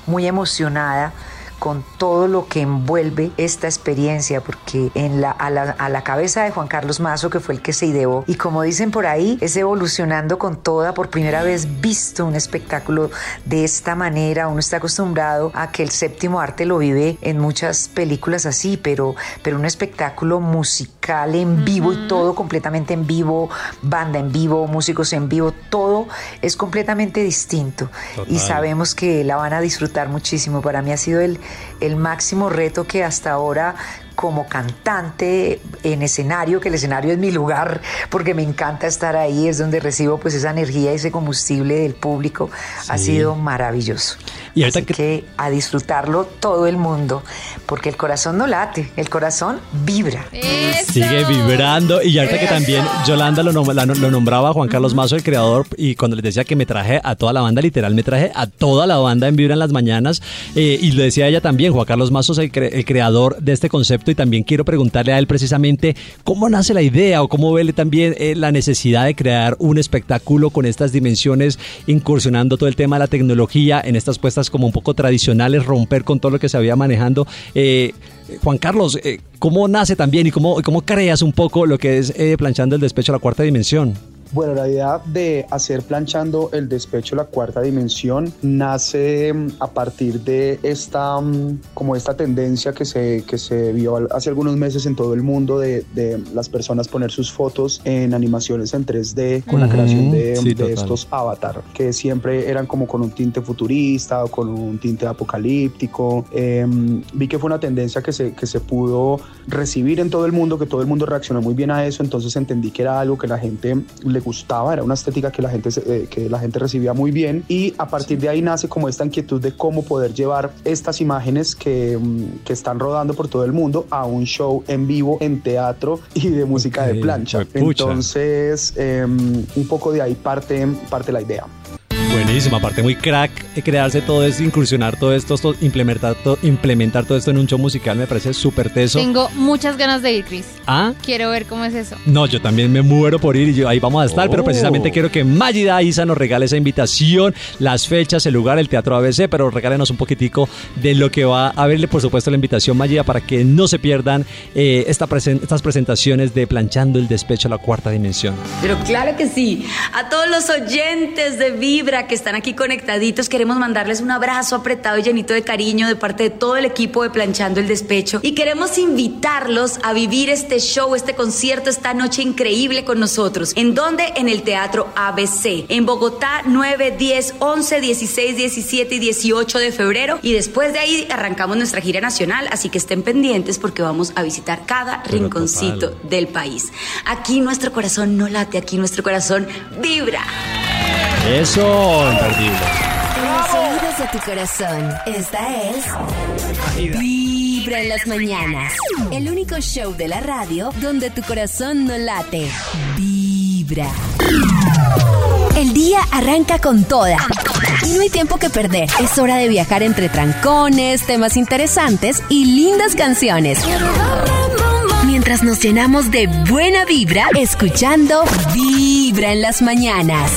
muy emocionada con todo lo que envuelve esta experiencia, porque en la, a, la, a la cabeza de Juan Carlos Mazo, que fue el que se ideó, y como dicen por ahí, es evolucionando con toda, por primera vez visto un espectáculo de esta manera, uno está acostumbrado a que el séptimo arte lo vive en muchas películas así, pero, pero un espectáculo musical en vivo y todo completamente en vivo, banda en vivo, músicos en vivo, todo es completamente distinto. Y sabemos que la van a disfrutar muchísimo. Para mí ha sido el, el máximo reto que hasta ahora como cantante en escenario, que el escenario es mi lugar porque me encanta estar ahí, es donde recibo pues esa energía, ese combustible del público, ha sido maravilloso. Y Así que... a disfrutarlo todo el mundo, porque el corazón no late, el corazón vibra. Sigue vibrando. Y ahorita que también Yolanda lo, nom- la- lo nombraba Juan Carlos Mazo, el creador, y cuando les decía que me traje a toda la banda, literal, me traje a toda la banda en Vibra en las mañanas. eh, y lo decía ella también, Juan Carlos Mazo es el, cre- el creador de este concepto. Y también quiero preguntarle a él precisamente cómo nace la idea o cómo ve él también eh, la necesidad de crear un espectáculo con estas dimensiones, incursionando todo el tema de la tecnología en estas puestas como un poco tradicionales, romper con todo lo que se había manejando. Eh, Juan Carlos, eh, ¿cómo nace también y cómo, cómo creas un poco lo que es planchando el despecho a la cuarta dimensión? Bueno, la idea de hacer planchando el despecho la cuarta dimensión nace mm, a partir de esta mm, como esta tendencia que se, que se vio hace algunos meses en todo el mundo de, de las personas poner sus fotos en animaciones en 3D con la Ujú. creación de, Sí, de estos avatar que siempre eran como con un tinte futurista o con un tinte apocalíptico. Eh, vi que fue una tendencia que se, que se pudo recibir en todo el mundo, que todo el mundo reaccionó muy bien a eso, entonces entendí que era algo que la gente le gustaba, era una estética que la gente, eh, que la gente recibía muy bien y a partir de ahí nace como esta inquietud de cómo poder llevar estas imágenes que, mm, que están rodando por todo el mundo a un show en vivo, en teatro y de música de plancha. Entonces, eh, un poco de ahí parte, parte la idea. Buenísimo, aparte muy crack eh, crearse todo esto, incursionar todo esto, esto, implementar, to- implementar todo esto en un show musical me parece súper teso. Tengo muchas ganas de ir, Chris. Ah, Quiero ver cómo es eso. No, yo también me muero por ir y yo, ahí vamos a estar, pero Oh. precisamente quiero que Magida Isa nos regale esa invitación, las fechas, el lugar, el Teatro ABC, pero regálenos un poquitico de lo que va a verle, por supuesto, la invitación Magida para que no se pierdan eh, esta presen- estas presentaciones de Planchando el Despecho a la Cuarta Dimensión. Pero claro que sí. A todos los oyentes de Vibra que están aquí conectaditos, queremos mandarles un abrazo apretado y llenito de cariño de parte de todo el equipo de Planchando el Despecho. Y queremos invitarlos a vivir este show, este concierto, esta noche increíble con nosotros. ¿En dónde? En el Teatro ABC. En Bogotá, 9, 10, 11, 16, 17 y 18 de febrero. Y después de ahí arrancamos nuestra gira nacional. Así que estén pendientes porque vamos a visitar cada Pero rinconcito del país. Aquí nuestro corazón no late, aquí nuestro corazón vibra. Eso, En los oídos de tu corazón, esta es Vibra en las mañanas. El único show de la radio donde tu corazón no late. Vibra. El día arranca con toda. Y no hay tiempo que perder. Es hora de viajar entre trancones, temas interesantes y lindas canciones. Mientras nos llenamos de buena vibra, escuchando Vibra en las mañanas.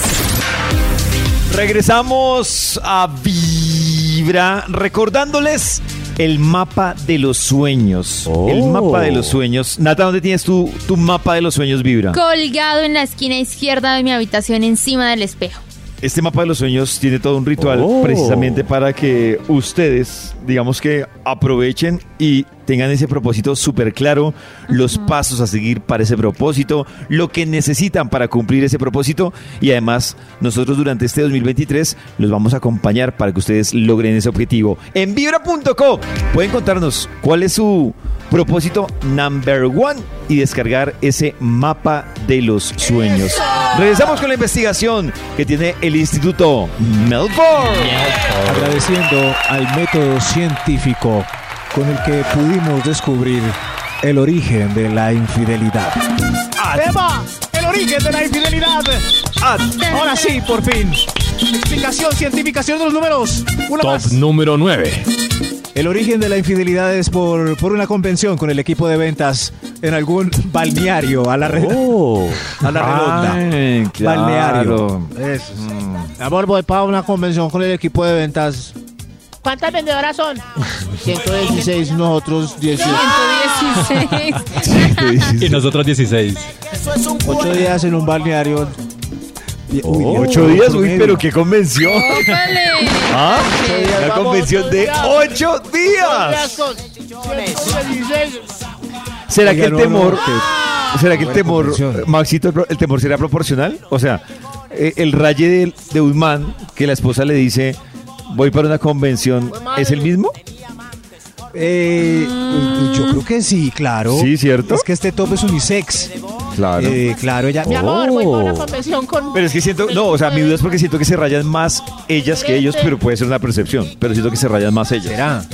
Regresamos a Vibra recordándoles el mapa de los sueños. El mapa de los sueños. Nata, ¿dónde tienes tu, tu mapa de los sueños Vibra? Colgado en la esquina izquierda de mi habitación encima del espejo. Este mapa de los sueños tiene todo un ritual Oh. precisamente para que ustedes, digamos que aprovechen y tengan ese propósito súper claro, los pasos a seguir para ese propósito, lo que necesitan para cumplir ese propósito y además nosotros durante este 2023 los vamos a acompañar para que ustedes logren ese objetivo. En vibra.co pueden contarnos cuál es su propósito number one y descargar ese mapa de los sueños. Regresamos con la investigación que tiene el Instituto Melbourne. Agradeciendo al método científico con el que pudimos descubrir el origen de la infidelidad. ¡Eva! ¡El origen de la infidelidad! Ahora sí, por fin. Explicación científica, de los números. Una más. número 9. El origen de la infidelidad es por, por una convención con el equipo de ventas en algún balneario a la, red- a la redonda. Ay, claro. Balneario. Eso. Amor, voy para una convención con el equipo de ventas. ¿Cuántas vendedoras son? 116, nosotros 18. 116. Y nosotros 16. Ocho días en un balneario. Uy, Oh, ocho días, uy, pero qué convención. ¡Ópale! ¿Ah? La Vamos, convención de ocho días. Con 116. ¿Será que el temor, será que el temor. Maxito, el temor será proporcional? O sea, eh, el raye de, de un man que la esposa le dice, voy para una convención, ¿es el mismo? Eh, yo creo que sí, claro. Sí, ¿cierto? Es que este top es unisex. Claro. Eh, claro, ella. Mi amor, voy para una Oh. convención con... Pero es que siento, no, o sea, mi duda es porque siento que se rayan más ellas que ellos, pero puede ser una percepción. Pero siento que se rayan más ellas. ¿Será?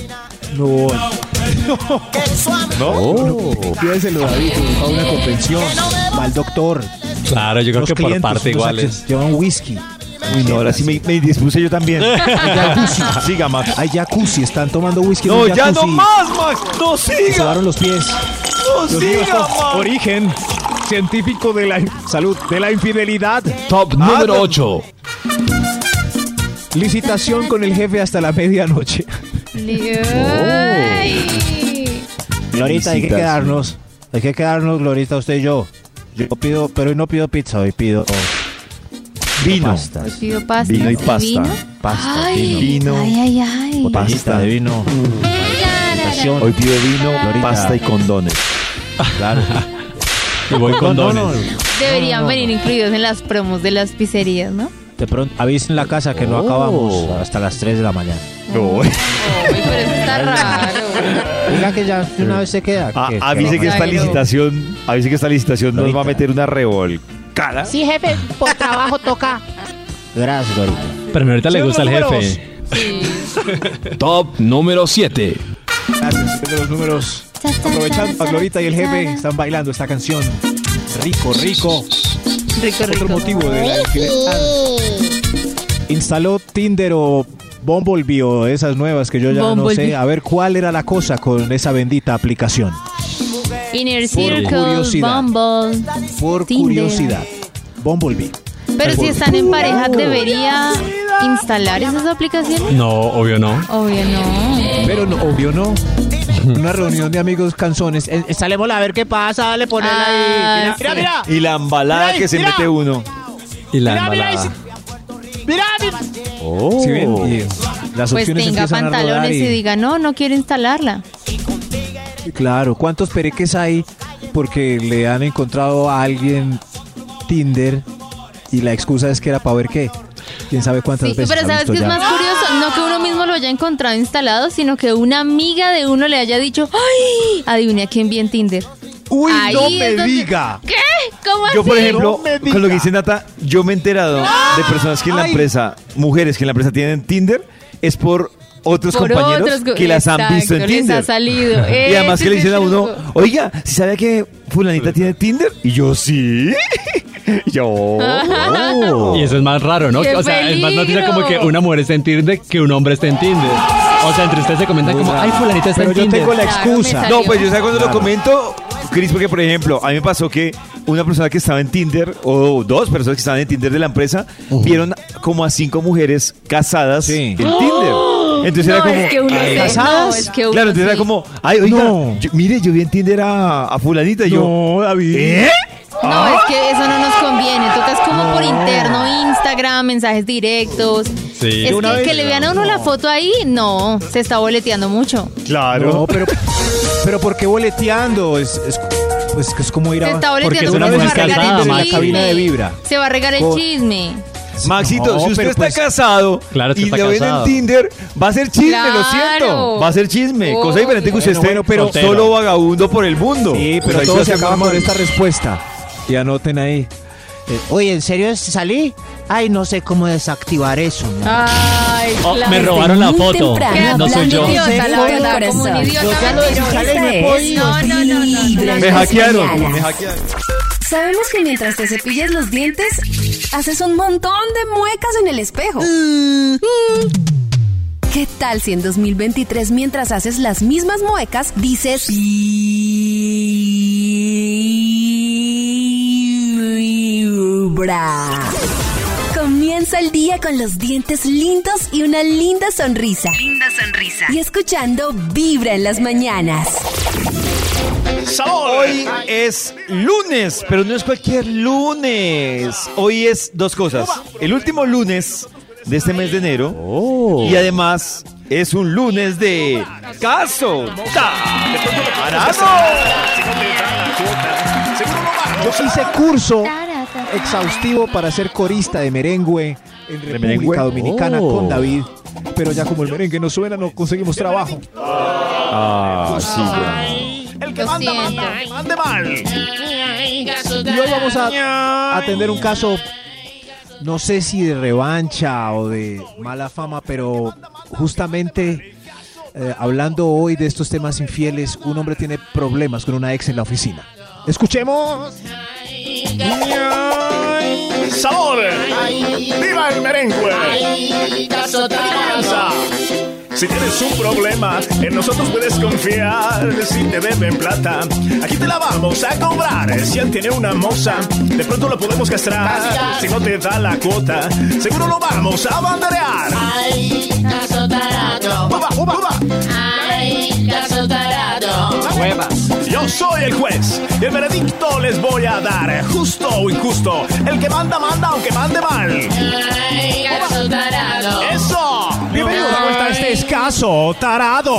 No. ¿No? Pídeselo, David, a una convención. Va al doctor. Claro, yo creo Los que por parte iguales. Llevan whisky. Uy, no, ahora sí me, me dispuse yo también. Hay jacuzzi. Siga, Max. Hay jacuzzi, están tomando whisky. en No, un ya no jacuzzi. más, Max. No Se siga. lavaron los pies. No siga, Max. Origen científico de la salud, de la infidelidad. Top Ah, número 8. Licitación con el jefe hasta la medianoche. Ay. Glorita, hay que quedarnos. Hay que quedarnos, Glorita, usted y yo. Yo pido, pero hoy no pido pizza, hoy pido Vino. pasta. Pido pasta. Vino y pasta. ¿Vino? Pasta, Ay, vino. Vino. ay, ay, ay. Botellita de vino. Hoy pido vino, Glorita. pasta y condones. Claro. Y voy con No, no, dones. no. Deberían No, no, venir no. incluidos en las promos de las pizzerías, ¿no? De pronto, avisen la casa que no Oh. acabamos hasta las 3 de la mañana. Ay, pero eso está raro. Diga que ya una vez se queda. Ah, que- avise que esta licitación, avise que esta licitación nos va a meter una Sí, jefe, por trabajo toca. Gracias. Pero ahorita le gusta el los jefe. Top número 7. Gracias. De los números. Aprovechando a Glorita y el jefe están bailando esta canción. Rico, rico. Rico, Otro motivo de la infidelidad. Instaló Tinder o Bumblebee o esas nuevas que yo ya no sé. A ver cuál era la cosa con esa bendita aplicación. Inner Circle, curiosidad. Bumble. Por Tinder. curiosidad. Bumblebee. Pero si están en pareja, ¿debería instalar esas aplicaciones? No, obvio no. Obvio no. Pero no, obvio no. Una reunión de amigos canzones. Eh, eh, Salémosla a ver qué pasa, dale, ponela Ah, ahí. Mira, mira, Y la embalada Mira ahí, que se mira. mete uno. Y la mira, mira, embalada. mira, mira. Oh. ¿Sí ven? Y las Pues opciones tenga empiezan a rodar pantalones y y- diga, no, no quiero instalarla. Claro, ¿cuántos pereques hay porque le han encontrado a alguien Tinder y la excusa es que era para ver qué? ¿Quién sabe cuántas Sí, veces pero ¿sabes qué es ya? más curioso? No que uno mismo lo haya encontrado instalado, sino que una amiga de uno le haya dicho, ¡ay! Adivine a quién vi en Tinder. ¡Uy, Ahí no me donde- diga! ¿Qué? ¿Cómo Yo, por ejemplo, No con lo que dice Nata, yo me he enterado de personas que en la Ay. empresa, mujeres que en la empresa tienen Tinder, es por otros Por compañeros otros co- que las han visto en Exacto, les Tinder. ha salido. Y además que le dicen a uno, oiga, ¿si sabe que fulanita tiene Tinder? Y yo, sí. Yo, oh. Y eso es más raro, ¿no? ¡Qué O sea, es más noticia como que una mujer está en Tinder que un hombre está en Tinder. O sea, entre ustedes se comentan como, ay, fulanita está Pero en yo Tinder. tengo la excusa. No, pues yo sé cuando lo comento, Cris, porque por ejemplo, a mí me pasó que una persona que estaba en Tinder, o dos personas que estaban en Tinder de la empresa, vieron como a cinco mujeres casadas Sí. en Tinder. Entonces era No, como. es que uno se- ¿casadas? no, es que uno Claro, entonces era sí. como, ay, oiga, No. yo- mire, yo vi en Tinder a, a fulanita y yo. No, David. ¿Eh? No, es que eso no nos conviene. Tocas como por interno, Instagram, mensajes directos. Sí. Es Una que, vez- que le vean a uno la foto ahí, no, se está boleteando mucho. Claro. No, pero, pero ¿por qué boleteando? Es, es, pues, que es como ir Se a... está porque boleteando es una porque se va mujer a regar cabina de vibra. Se va a regar el Con- chisme. Maxito, No, si usted pero está pues- casado Claro, y está le ven en. Tinder, va a ser chisme, lo siento. Va a ser chisme. Cosa diferente que usted esté bueno, pero- pero solo vagabundo por el mundo. Sí, Pues pero ahí todos se normal. con esta respuesta. Y anoten ahí. Eh, Oye, ¿en serio salí? Ay, no sé cómo desactivar eso. ¿no? Ay, Oh, claro. me robaron la foto. temprano, No soy yo. hablando Idiota, la con verdad, corazón. como un idiota Yo ya lo mentiroso. desinstalé y no. No, no, Me hackearon, me hackearon. Sabemos que mientras te cepillas los dientes, haces un montón de muecas en el espejo. Mm. ¿Qué tal si en 2023 mientras haces las mismas muecas dices vibra? Comienza el día con los dientes lindos y una linda sonrisa. Linda sonrisa. Y escuchando Vibra en las mañanas. Hoy es lunes, pero no es cualquier lunes. Hoy es dos cosas. El último lunes de este mes de enero. Y además es un lunes de caso. Yo hice curso exhaustivo para ser corista de merengue en República merengue? Dominicana Oh. con David. Pero ya como el merengue no suena, no conseguimos trabajo. Ah, sí, ya. El que manda, manda, mande mal. Y hoy vamos a atender un caso, no sé si de revancha o de mala fama, pero justamente eh, hablando hoy de estos temas infieles, un hombre tiene problemas con una ex en la oficina. Escuchemos. Sabor. ¡Viva el merengue! Comienza. Si tienes un problema, en nosotros puedes confiar. Si te deben plata, aquí te la vamos a cobrar. Si él tiene una moza, de pronto lo podemos castrar. Si no te da la cuota, seguro lo vamos a banderear. Ay, caso tarado. ¡Uba, uba, uba! Ay, caso tarado. Yo soy el juez y el veredicto les voy a dar, justo o injusto. El que manda, manda, aunque mande mal. Caso tarado.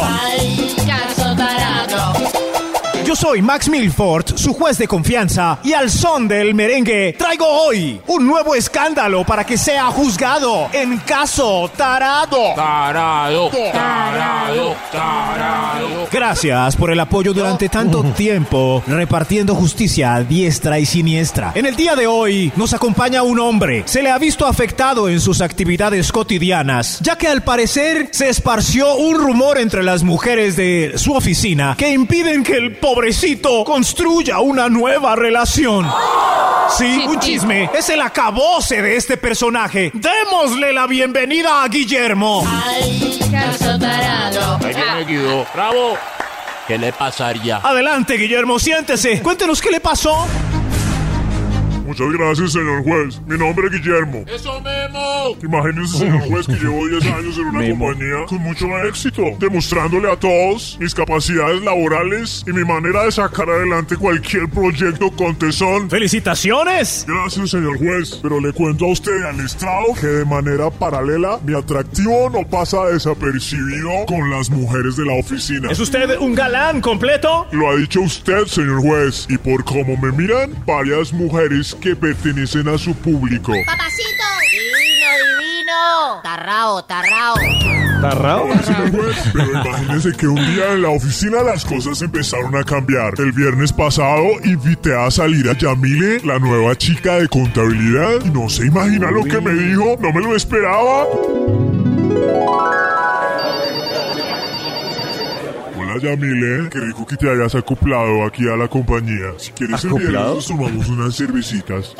Yo soy Max Milford, su juez de confianza, y al son del merengue traigo hoy un nuevo escándalo para que sea juzgado en caso tarado. Tarado, tarado, tarado. Gracias por el apoyo durante tanto tiempo, repartiendo justicia a diestra y siniestra. En el día de hoy nos acompaña un hombre. Se le ha visto afectado en sus actividades cotidianas, ya que al parecer se esparció un rumor entre las mujeres de su oficina que impiden que el pobrecito construya una nueva relación. Sí, un chisme. Es el acabose de este personaje. Démosle la bienvenida a Guillermo. Ay, caso tarado. Ahí viene Guido. Bravo. ¿Qué le pasaría? Adelante, Guillermo, siéntese. Cuéntenos qué le pasó. Muchas gracias, señor juez. Mi nombre es Guillermo. ¡Eso Memo! Imagínense, señor juez, que llevo 10 años en una Memo. compañía con mucho éxito, demostrándole a todos mis capacidades laborales y mi manera de sacar adelante cualquier proyecto con tesón. ¡Felicitaciones! Gracias, señor juez. Pero le cuento a usted al estrado que de manera paralela mi atractivo no pasa desapercibido con las mujeres de la oficina. ¿Es usted un galán completo? Lo ha dicho usted, señor juez, y por cómo me miran, varias mujeres que pertenecen a su público. Papacito. Divino, divino. Tarrao, tarrao. ¿Tarrao? Pero imagínese que un día en la oficina las cosas empezaron a cambiar. El viernes pasado invité a salir a Yamile, la nueva chica de contabilidad, y no se imagina lo que me dijo, no me lo esperaba. Yamile, qué rico que te hayas acoplado aquí a la compañía. Si quieres el viernes ¿Acoplado? tomamos unas cervecitas.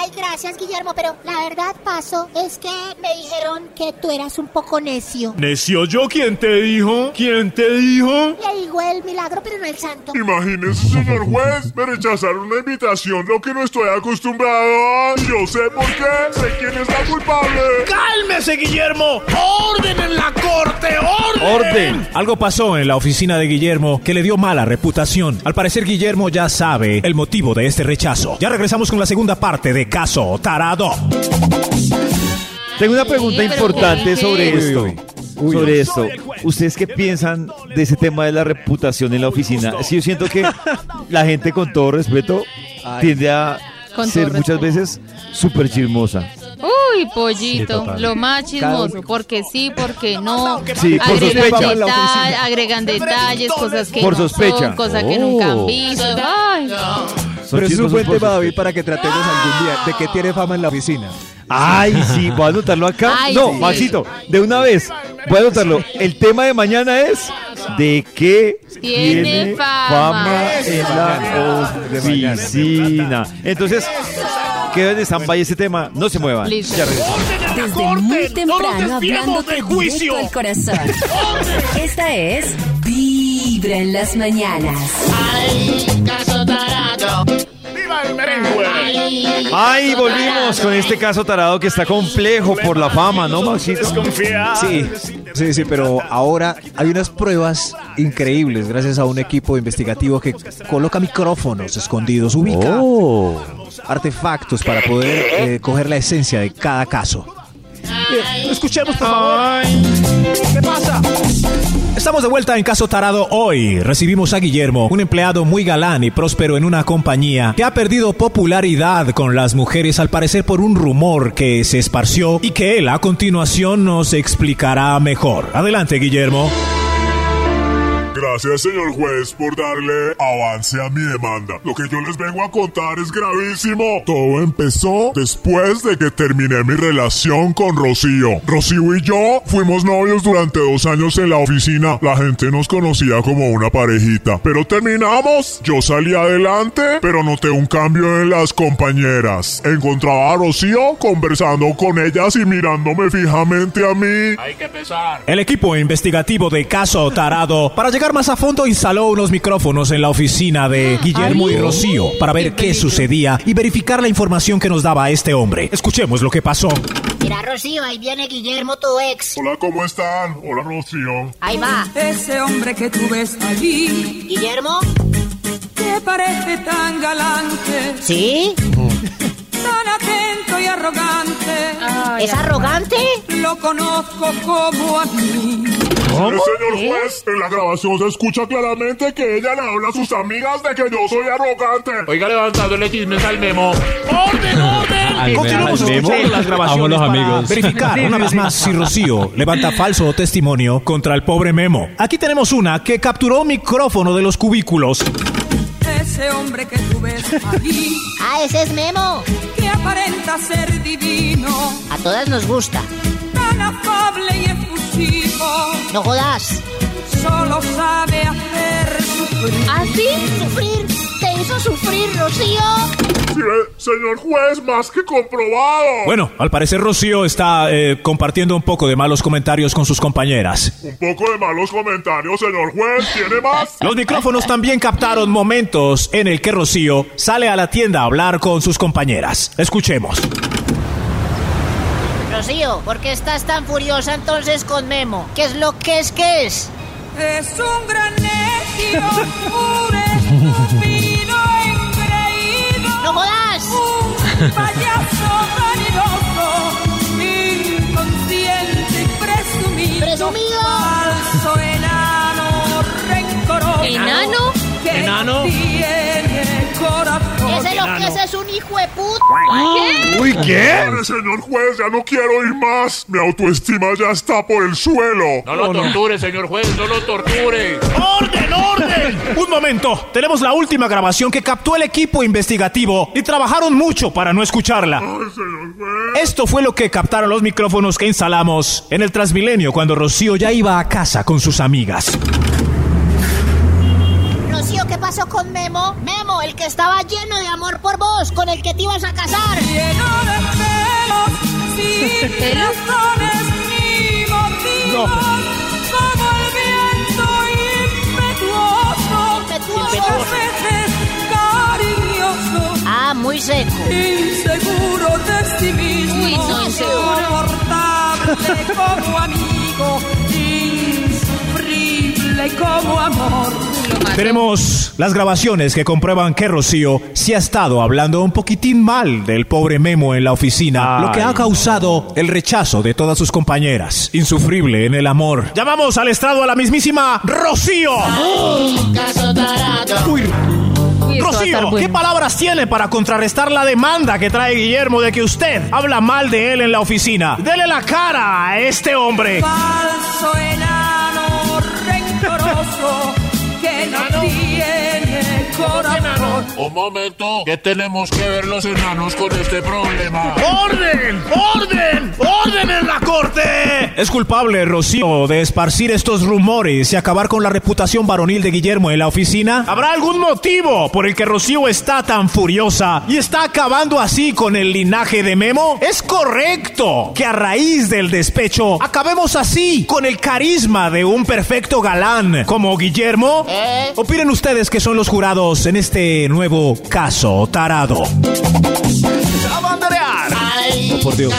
Ay, gracias, Guillermo, pero la verdad, paso, es que me dijeron que tú eras un poco necio. ¿Necio yo? ¿Quién te dijo? ¿Quién te dijo? Le digo el milagro, pero no el santo. Imagínese, señor juez, me rechazaron una invitación, lo que no estoy acostumbrado. Yo sé por qué, sé quién es la culpable. ¡Cálmese, Guillermo! ¡Orden en la corte! ¡Orden! ¡Orden! Algo pasó en la oficina de Guillermo que le dio mala reputación. Al parecer, Guillermo ya sabe el motivo de este rechazo. Ya regresamos con la segunda parte de Caso Tarado. Tengo una pregunta pero importante ¿qué? sobre Uy, esto. uy, uy. sobre esto. ¿Ustedes qué piensan de ese tema de la reputación en la oficina? Sí, yo siento que la gente, con todo respeto, tiende a Con ser muchas respeto. veces súper chismosa. Uy, pollito, total. lo más chismoso, porque sí, porque no. Sí, por agregan, sospecha. deta- agregan detalles, cosas que Por no sospecha. son, cosas que nunca han Oh. visto. Ay, Pero es un buen tema, David, para que tratemos algún día de que tiene fama en la oficina. Ay, sí, voy a anotarlo acá. Ay, no, sí. Maxito, de una vez, voy a anotarlo. El tema de mañana es de qué Tiene tiene fama. fama en la De oficina. Entonces, queden en stand-by ese tema, no se muevan. Listo. Ya. Desde muy temprano hablándote directo al corazón. Esta es Vibra en las mañanas. Ay, caso tarado. ¡Viva el merengue! Ay, Ay, volvimos con este caso tarado que está complejo por la fama, ¿no, Maxito? Sí, sí, sí, pero ahora hay unas pruebas increíbles gracias a un equipo investigativo que coloca micrófonos escondidos, ubica artefactos para poder eh, coger la esencia de cada caso. Bien, escuchemos, por favor. ¿Qué pasa? Estamos de vuelta en Caso Tarado hoy. Recibimos a Guillermo, un empleado muy galán y próspero en una compañía que ha perdido popularidad con las mujeres al parecer por un rumor que se esparció y que él a continuación nos explicará mejor. Adelante, Guillermo. Gracias, señor juez, por darle avance a mi demanda. Lo que yo les vengo a contar es gravísimo. Todo empezó después de que terminé mi relación con Rocío. Rocío y yo fuimos novios durante dos años en la oficina. La gente nos conocía como una parejita. Pero terminamos. Yo salí adelante, pero noté un cambio en las compañeras. Encontraba a Rocío conversando con ellas y mirándome fijamente a mí. Hay que empezar. El equipo investigativo de Caso Tarado, para llegar más a fondo, instaló unos micrófonos en la oficina de Guillermo y Rocío para ver qué sucedía y verificar la información que nos daba este hombre. Escuchemos lo que pasó. Mira, Rocío, ahí viene Guillermo, tu ex. Hola, ¿cómo están? Hola, Rocío. Ahí va. Ese hombre que tú ves allí, Guillermo. que parece tan galante, ¿Sí? tan atento y arrogante. ¿Es arrogante? Lo conozco como a mí. El señor juez, en la grabación se escucha claramente que ella le habla a sus amigas de que yo soy arrogante. Oiga, levantándole chismes al memo. ¡Orden, orden! Continuamos escuchando las grabaciones para verificar una vez más si Rocío levanta falso testimonio contra el pobre Memo. Aquí tenemos una que capturó micrófono de los cubículos. Ese hombre que tú ves allí, Ah, ese es Memo. que aparenta ser divino, A todas nos gusta. tan afable y efusivo, No jodas. solo sabe hacer sufrir. ¿Ah, sí? ¿Sufrir? ¿Te hizo sufrir, Rocío? Sí, eh, señor juez, más que comprobado. Bueno, al parecer Rocío está eh, compartiendo un poco de malos comentarios con sus compañeras. Un poco de malos comentarios, señor juez. ¿Tiene más? Los micrófonos también captaron momentos en el que Rocío sale a la tienda a hablar con sus compañeras. Escuchemos. Rocío, ¿por qué estás tan furiosa entonces con Memo? ¿Qué es lo que es que es? Es un gran necio, un estúpido engreído, ¡No jodas! un payaso vanidoso, inconsciente y presumido. ¿Presumido? Falso enano, rencoroso. ¿Enano? ¿Enano? Ese lo que es un hijo de puta. ¿Qué? Uy, ¿qué? Señor juez, ya no quiero oír más. Mi autoestima ya está por el suelo. No lo torture, señor juez, no lo torture. ¡Orden, orden! Un momento, tenemos la última grabación que captó el equipo investigativo y trabajaron mucho para no escucharla. Ay, señor juez. Esto fue lo que captaron los micrófonos que instalamos en el Transmilenio cuando Rocío ya iba a casa con sus amigas. ¿Qué pasó con Memo? Memo, el que estaba lleno de amor por vos, con el que te ibas a casar. Lleno de pelos, sin razones ni motivos, como el viento impetuoso, Impetuoso. veces cariñoso, Ah, muy seco. inseguro de sí mismo, Uy, no, inseguro. como amigo, Tenemos las grabaciones que comprueban que Rocío sí ha estado hablando un poquitín mal del pobre Memo en la oficina, lo que ha causado el rechazo de todas sus compañeras. Insufrible en el amor. Llamamos al estrado a la mismísima Rocío. Uy, Rocío, bueno. ¿qué palabras tiene para contrarrestar la demanda que trae Guillermo de que usted habla mal de él en la oficina? Dele la cara a este hombre. Falso rencoroso, que no tiene corazón. Un momento, ¿qué tenemos que ver los enanos con este problema? ¡Orden! ¡Orden! ¡Orden en la corte! Es culpable Rocío de esparcir estos rumores y acabar con la reputación varonil de Guillermo en la oficina. ¿Habrá algún motivo por el que Rocío está tan furiosa y está acabando así con el linaje de Memo? ¿Es correcto que a raíz del despecho acabemos así con el carisma de un perfecto galán como Guillermo? ¿Eh? Opinen ustedes que son los jurados En este nuevo caso tarado. ¡A banderear! Oh, por Dios.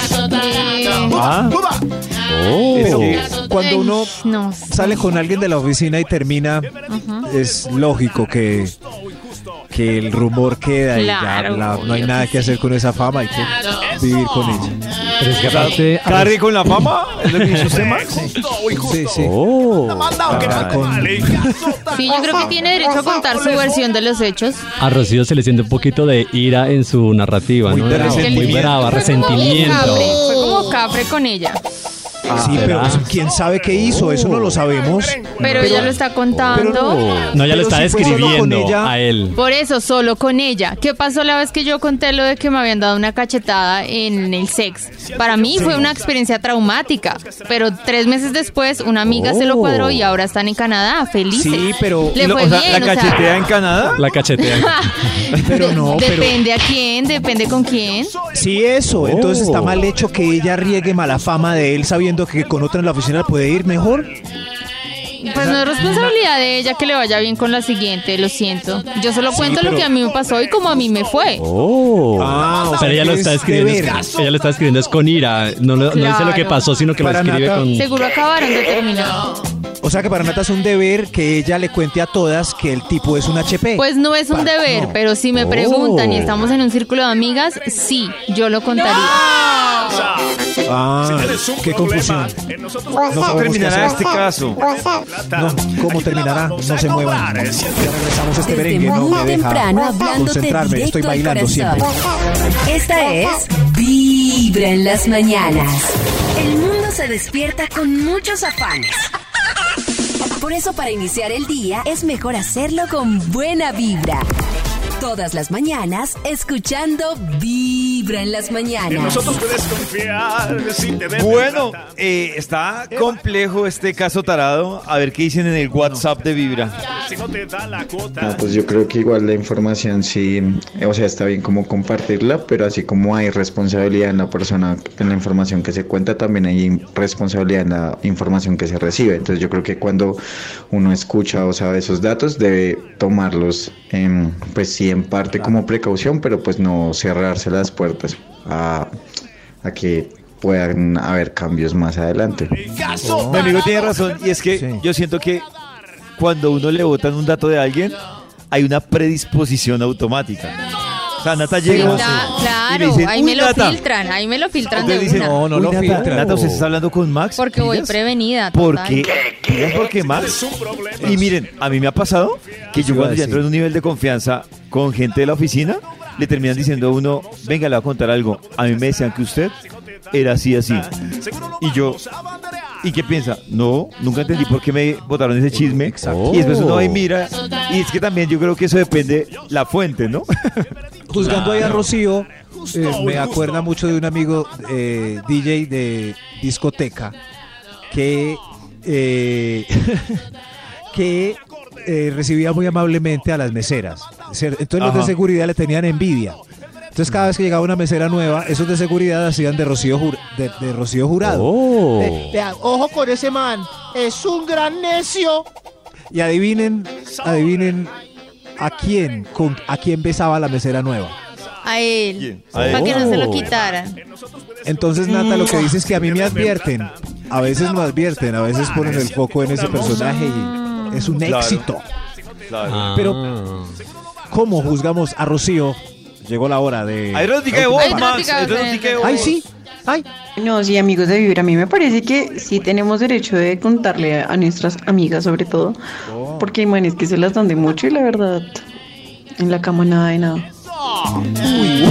Ah. Es Oh. que cuando uno No. sale con alguien de la oficina y termina, es lógico que, que el rumor queda y ya la- no hay nada que hacer con esa fama, hay que vivir con ella. Pero es que aparte... ¿Cargue con la fama? ¿Es lo que hizo usted, Max? Sí, sí. Oh. Ah, con- Sí, yo creo que tiene derecho a contar su versión de los hechos. A Rocío se le siente un poquito de ira en su narrativa, Muy ¿no? de Muy resentimiento. brava, Fue resentimiento. capre, fue como capre con ella. Sí, pero ¿será? quién sabe qué hizo, eso no lo sabemos. Pero ella lo está contando. No, ella lo está si fue solo con describiendo ella- a él. Por eso, solo con ella. ¿Qué pasó la vez que yo conté lo de que me habían dado una cachetada en el sex? Para mí fue una experiencia traumática, pero tres meses después una amiga se lo cuadró y ahora están en Canadá, felices. Sí, pero- Le Lo- fue o sea, bien, ¿La o sea, cachetea en Canadá? La cachetea. Pero no, pero Depende a quién, depende con quién. sí eso, entonces Oh. está mal hecho que ella riegue mala fama de él sabiendo que con otra en la oficina puede ir mejor. Pues no es responsabilidad de ella que le vaya bien con la siguiente, lo siento. Yo solo cuento lo pero- que a mí me pasó y como a mí me fue. Oh. Ah, o sea, Pero ella lo es está escribiendo, es- ella lo está escribiendo es con ira. No, lo- no dice lo que pasó, sino que lo escribe Nata- con. Seguro acabaron de terminar. O sea que para Nata es un deber que ella le cuente a todas que el tipo es un HP. Pues no es un deber, no. pero si me Oh. preguntan y estamos en un círculo de amigas, sí, yo lo contaría. Ah, qué confusión. ¿Cómo sabemos qué terminará este caso? No, ¿cómo terminará? No se muevan. Ya regresamos a este Desde merengue, no muy me deja temprano hablándote concentrarme, directo estoy al bailando siempre. corazón. Esta es Vibra en las mañanas. El mundo se despierta con muchos afanes. Por eso para iniciar el día es mejor hacerlo con buena vibra. Todas las mañanas escuchando Vibra en las mañanas. puedes confiar si te ven Bueno, eh, está complejo este caso tarado. A ver qué dicen en el WhatsApp de Vibra. Si no te da la cuota. Pues yo creo que igual la información sí, eh, o sea, está bien como compartirla, pero así como hay responsabilidad en la persona, en la información que se cuenta, también hay responsabilidad en la información que se recibe. Entonces yo creo que cuando uno escucha o sabe esos datos, debe tomarlos, en, pues sí, en parte como precaución, pero pues no cerrarse las puertas a, a que puedan haber cambios más adelante. Mi amigo tiene razón y es que yo siento que cuando uno le botan un dato de alguien, hay una predisposición automática. O sea, Nata Sí, llega cla- y le claro, dicen, ahí "Uy, me lo Nata". filtran, ahí me lo filtran de Entonces dicen, una. no, no "Uy, lo Nata, filtran". Nata, ¿usted está hablando con Max? Porque voy ¿Pillas? prevenida. total. Porque, ¿pillas porque Max? Y miren, a mí me ha pasado que yo cuando ya entro en un nivel de confianza con gente de la oficina, le terminan diciendo a uno, venga, le voy a contar algo. A mí me decían que usted era así, así. Y yo, ¿y qué piensa? No, nunca entendí por qué me botaron ese chisme. Y después uno va y mira. Y es que también yo creo que eso depende la fuente, ¿no? Juzgando ahí a Rocío, eh, me acuerda mucho de un amigo eh, DJ de discoteca que, eh, que eh, recibía muy amablemente a las meseras. Ser- Entonces los de seguridad le tenían envidia. Entonces cada vez que llegaba una mesera nueva, esos de seguridad hacían de Rocío, Jur- de, de Rocío Jurado. Oh. Ojo con ese man. Es un gran necio. Y adivinen, adivinen a quién, con, a quién besaba la mesera nueva. A él. Para que no se lo Oh. quitaran. Entonces, Nata, lo que dice es que a mí me advierten. A veces no advierten, a veces ponen el foco en ese personaje y es un Claro. éxito. Ah. Pero, ¿cómo juzgamos a Rocío? Llegó la hora de. Hay erótica de. ¡Ay, sí! ¡Ay! No, sí, amigos de Vibra, a mí me parece que sí tenemos derecho de contarle a nuestras amigas sobre todo, porque hay manes que se las dan de mucho y la verdad, en la cama nada de nada. En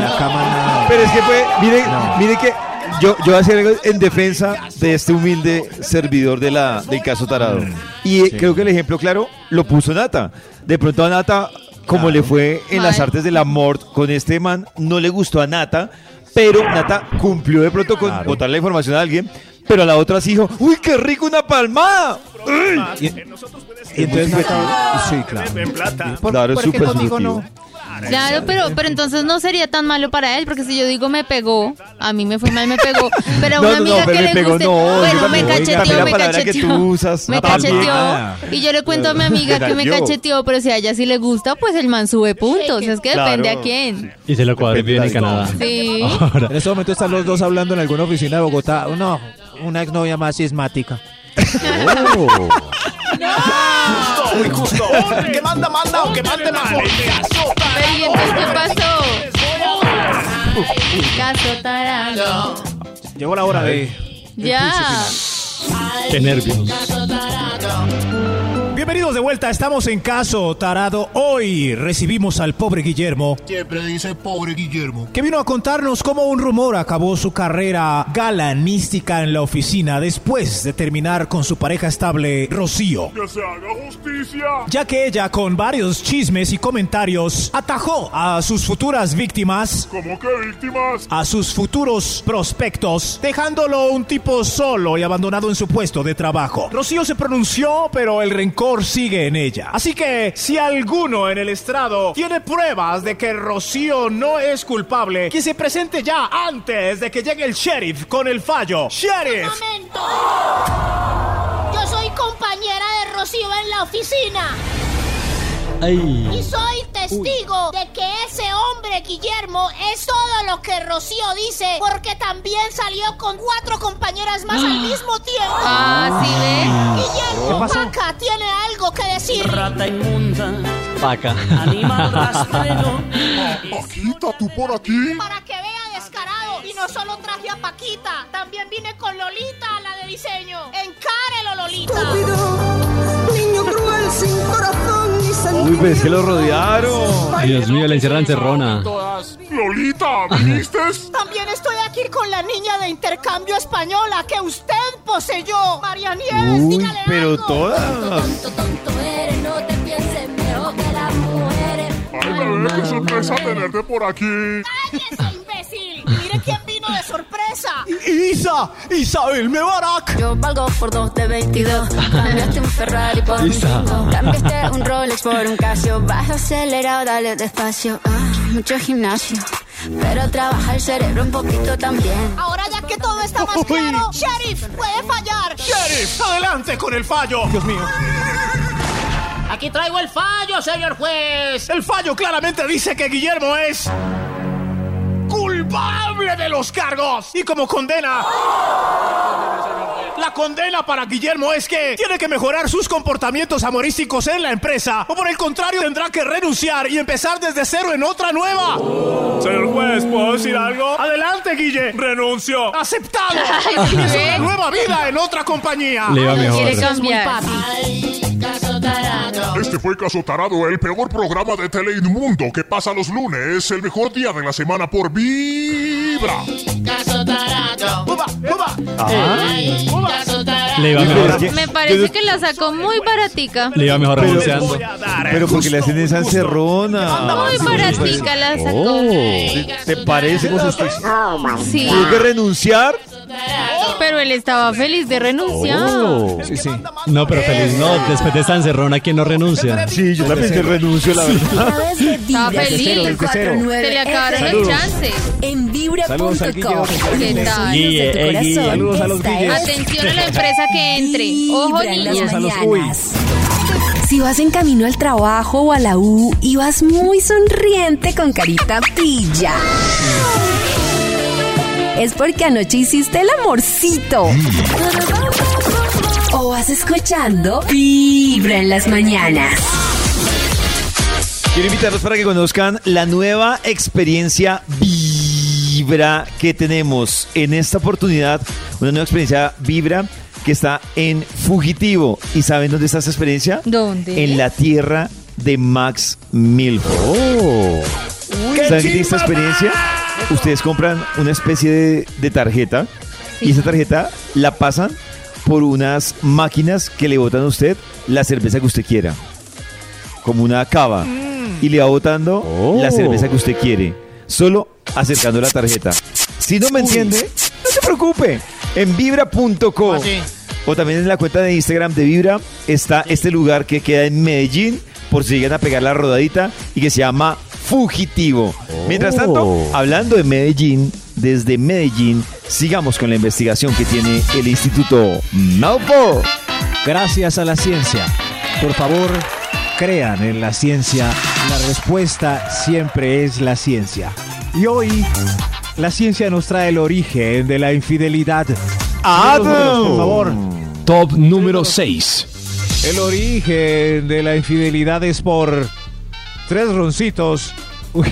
la cama nada. Pero es que fue, mire, No. mire que yo, yo voy a hacer algo en defensa de este humilde servidor de la, del caso tarado. Y eh, creo que el ejemplo claro lo puso Nata. De pronto a Nata, como le fue en las artes del amor con este man, no le gustó a Nata, pero Nata cumplió de pronto con Claro. botar la información a alguien, pero a la otra sí dijo, ¡Uy, qué rico una palmada! Y, y entonces Nata. Sí, claro. ¿Por, Claro, es súper no? Claro, pero, pero entonces no sería tan malo para él, porque si yo digo me pegó, a mí me fue mal, me pegó, pero a una no, no, amiga que le pegó, guste, no, bueno, me cacheteó, me palabra que cacheteó, tú usas, me cacheteó, y yo le cuento a mi amiga que me cacheteó, pero si a ella sí le gusta, pues el man sube puntos, es que depende a quién. Y se lo cuadré bien en Canadá. Sí. Ahora, En este momento están los dos hablando en alguna oficina de Bogotá. No, una exnovia más sismática. Muy justo. Que manda, manda, mande mejor. Pero ¿y entonces qué pasó? Caso tarado. Llegó la hora de... Ya. qué nervios. Bienvenidos de vuelta, estamos en caso tarado. Hoy recibimos al pobre Guillermo, Siempre dice pobre Guillermo. que vino a contarnos cómo un rumor acabó su carrera galanística en la oficina después de terminar con su pareja estable, Rocío. Que se haga justicia. Ya que ella, con varios chismes y comentarios, atajó a sus futuras víctimas, ¿Cómo que víctimas? a sus futuros prospectos, dejándolo un tipo solo y abandonado en su puesto de trabajo. Rocío se pronunció, pero el rencor sigue en ella. Así que, si alguno en el estrado tiene pruebas de que Rocío no es culpable, que se presente ya antes de que llegue el sheriff con el fallo. ¡Sheriff! momento! Yo soy compañera de Rocío en la oficina y soy testigo de que ese hombre, Guillermo, es todo lo que Rocío dice porque también salió con cuatro compañeras más al mismo tiempo. Ah, ¿sí ve? Guillermo. Paca tiene algo que decir. Rata inmunda, Paca. animal rastrero. Paquita, ¿tú por aquí? Para que vea descarado. Y no solo traje a Paquita, también vine con Lolita, la de diseño. Encárelo, Lolita. Niño cruel sin corazón Uy, pero es que lo rodearon. Dios mío, la encierran encerrona. Lolita, ¿viniste? También estoy aquí con la niña de intercambio española que usted poseyó. María Nieves, Uy, dígale pero algo. todas. Ay, bebé, qué sorpresa tenerte por aquí. ¡Cállese, imbécil! Sorpresa. Isa, Isabel Mebarak. Yo valgo por dos de 22. Cambiaste un Ferrari por un Isa. Twingo. Cambiaste un Rolex por un Casio. Baja acelerado, dale despacio. Ah, mucho gimnasio. Pero trabaja el cerebro un poquito también. Ahora ya que todo está más claro, Sheriff, puede fallar. Sheriff, adelante con el fallo. Dios mío. Aquí traigo el fallo, señor juez. El fallo claramente dice que Guillermo es culpable de los cargos. Y como condena... La condena para Guillermo es que tiene que mejorar sus comportamientos amorísticos en la empresa. O por el contrario, tendrá que renunciar y empezar desde cero en otra nueva. Señor juez, ¿puedo decir algo? Adelante, Guille. Renuncio. Aceptado. Ay, ¿sí? una nueva vida en otra compañía. Le iba mejor. Quiere cambiar. Este fue Caso Tarado, el peor programa de Teleinmundo que pasa los lunes, el mejor día de la semana por Vibra. Uba, uba. Le iba Uy, pero mejor. es que- Me parece que la sacó muy baratica. Le iba mejor renunciando. Pero porque le hacen esa encerrona. Muy baratica la sacó. ¿Te, te parece? Sí, Tuvo que renunciar. Pero él estaba feliz de renunciar. Sí, sí. No, pero feliz no. Después de esta encerrona, ¿quién no renuncia? Sí, yo también te renuncio, la verdad. Estaba feliz. Se le acabaron los chances. en vibra.com. ¿Qué tal? Guille, eh, corazón. Guille. Saludos a los Atención a la empresa que entre. Ojo, niñas. a los. Si vas en camino al trabajo o a la U y vas muy sonriente con carita pilla. Es porque anoche hiciste el amorcito. O vas escuchando Vibra en las mañanas. Quiero invitarlos para que conozcan la nueva experiencia Vibra que tenemos en esta oportunidad. Una nueva experiencia Vibra que está en Fugitivo. ¿Y saben dónde está esta experiencia? ¿Dónde? En la tierra de Max Milford. ¿Saben qué tiene esta experiencia? Ustedes compran una especie de, de tarjeta y esa tarjeta la pasan por unas máquinas que le botan a usted la cerveza que usted quiera. Como una cava. Y le va botando la cerveza que usted quiere. Solo acercando la tarjeta. Si no me entiende, no se preocupe. En vibra.com o también en la cuenta de Instagram de Vibra está este lugar que queda en Medellín, por si llegan a pegar la rodadita, y que se llama fugitivo. Mientras tanto, hablando de Medellín, desde Medellín, sigamos con la investigación que tiene el Instituto Melbourne. Gracias a la ciencia. Por favor, crean en la ciencia. La respuesta siempre es la ciencia. Y hoy, la ciencia nos trae el origen de la infidelidad. Números, por favor. Top número 6. El origen de la infidelidad es por tres roncitos. Uy,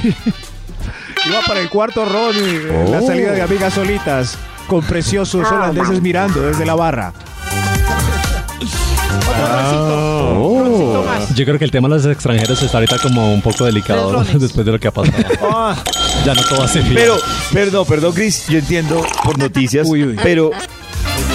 Iba para el cuarto ron y la Oh. salida de amigas solitas con preciosos holandeses mirando desde la barra. Oh. Yo creo que el tema de los extranjeros está ahorita como un poco delicado después de lo que ha pasado. Ah, Ya no todo hace bien. Pero, perdón, perdón, Chris, yo entiendo por noticias, pero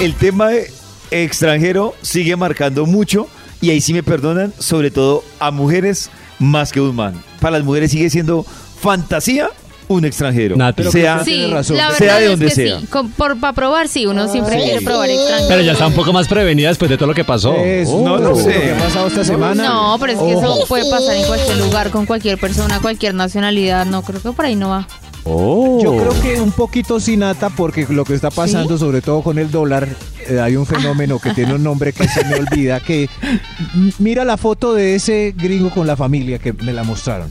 el tema de extranjero sigue marcando mucho y ahí sí me perdonan, sobre todo a mujeres más que un man. Para las mujeres sigue siendo fantasía un extranjero. sea, Sí, la verdad sea de es donde que sea. sí. Con- por, para probar, sí, uno siempre Sí. quiere probar extranjero. Pero ya está un poco más prevenida después de todo lo que pasó. Es- Oh. no, no sé lo que ha pasado esta semana. No, pero es que Ojo. eso puede pasar en cualquier lugar, con cualquier persona, cualquier nacionalidad. No, creo que por ahí no va. Yo creo que un poquito sin nata porque lo que está pasando, sobre todo con el dólar, eh, hay un fenómeno que tiene un nombre que se me olvida, que mira la foto de ese gringo con la familia que me la mostraron.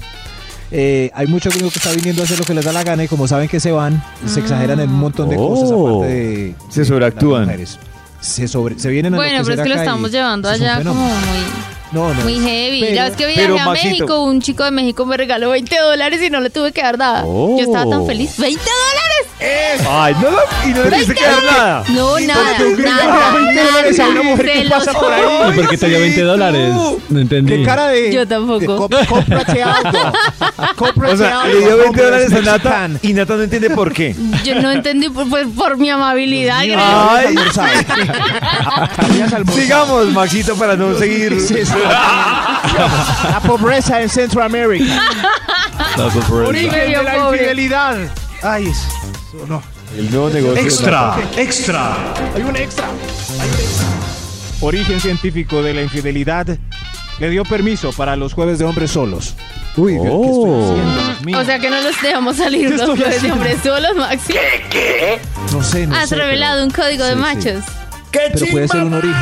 Eh, hay muchos gringos que están viniendo a hacer lo que les da la gana y como saben que se van, se exageran en un montón de cosas Oh. aparte de... Se de sobreactúan. mujeres. Se, sobre, se vienen a Bueno, pero es que lo estamos llevando allá como muy, No, no. muy heavy. Pero- la vez que viajé pero, a Maxito. México, un chico de México me regaló 20 dólares y no le tuve que dar nada. Oh. Yo estaba tan feliz. ¡20 dólares! Ay, no, no, y no le tuviste que dar nada. No, nada, nada, 20 dólares a una mujer que pasa por ahí. juro. ¿Y por qué te dio 20 dólares? No entendí. ¿Qué cara de...? Yo tampoco. Cómprate algo. Cómprate O sea, algo. le dio 20 hombre, dólares a Nata y Nata no entiende por qué. Yo no entendí por, por, por mi amabilidad. Ay, sigamos, Maxito, para no seguir. La pobreza en Centroamérica. Origen Me vio de la infidelidad. Ay, eso no. El nuevo negocio. Extra, extra. Hay un extra. Hay un extra. Origen científico de la infidelidad le dio permiso para los jueves de hombres solos. Uy, ¿qué estoy haciendo? Dios mío? O sea que no los dejamos salir ¿Qué los jueves de haciendo? hombres solos, Maxi. no sé, no Has sé. revelado un código de Sí, sí. machos. Pero, pero puede ser un origen.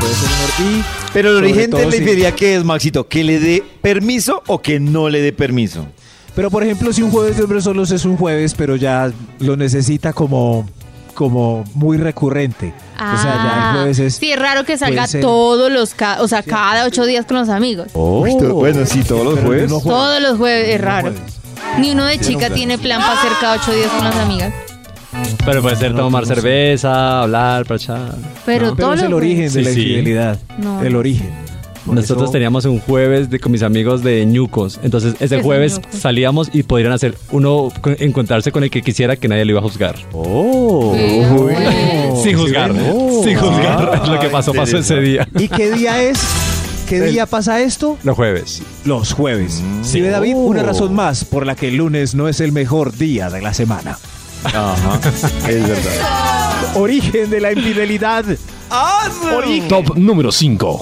Puede ser un origen. Pero el origen de la si- infidelidad, ¿qué es, Maxito? ¿Que le dé permiso o que no le dé permiso? Pero por ejemplo, si un jueves de hombres solos es un jueves, pero ya lo necesita como, como muy recurrente. o sea, ya el jueves es. Ah, sí, es raro que salga todos los, ca- o sea, cada ocho días con los amigos. Uy, to- bueno, sí, todos los jueves. no jueves. Todos los jueves es raro. Ni uno de Sí, chica no, tiene plan para hacer cada ocho días con las amigas. Pero puede ser tomar cerveza, hablar, parchar. Pero No, todos es el origen de la Sí, sí. infidelidad. No. El origen. Por Nosotros eso- teníamos un jueves de, con mis amigos de ñucos. Entonces, ese ¿Qué jueves ñucos? salíamos y podrían hacer uno co- encontrarse con el que quisiera que nadie lo iba a juzgar. Oh. Sin juzgar. Sin juzgar. Ah, lo que pasó, pasó ese día. ¿Y qué día es? ¿Qué El- día pasa esto? Los jueves. Los jueves. Si ve David, una razón más por la que el lunes no es el mejor día de la semana. Ajá, es verdad. Origen de la infidelidad. Origen. Top número 5.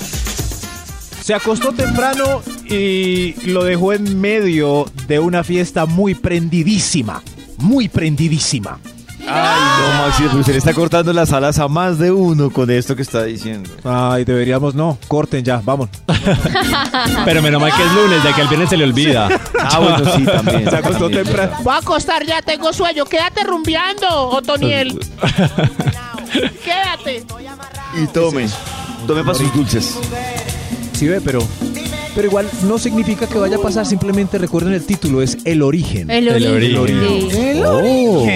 Se acostó temprano y lo dejó en medio de una fiesta muy prendidísima. Muy prendidísima. Ay, no, Maxito, pero usted le está cortando las alas a más de uno con esto que está diciendo. Ay, deberíamos no. Corten ya, vamos. Pero menos mal que es lunes, ya que el viernes se le olvida. Ah, bueno, sí, también. Se acostó también, temprano. Voy a acostar ya, tengo sueño. Quédate rumbeando, Otoniel. Quédate. Y tome. Tome para sus dulces. Sí ve, pero pero igual no significa que vaya a pasar, simplemente recuerden el título, es el origen. El El origen. origen. El Oh.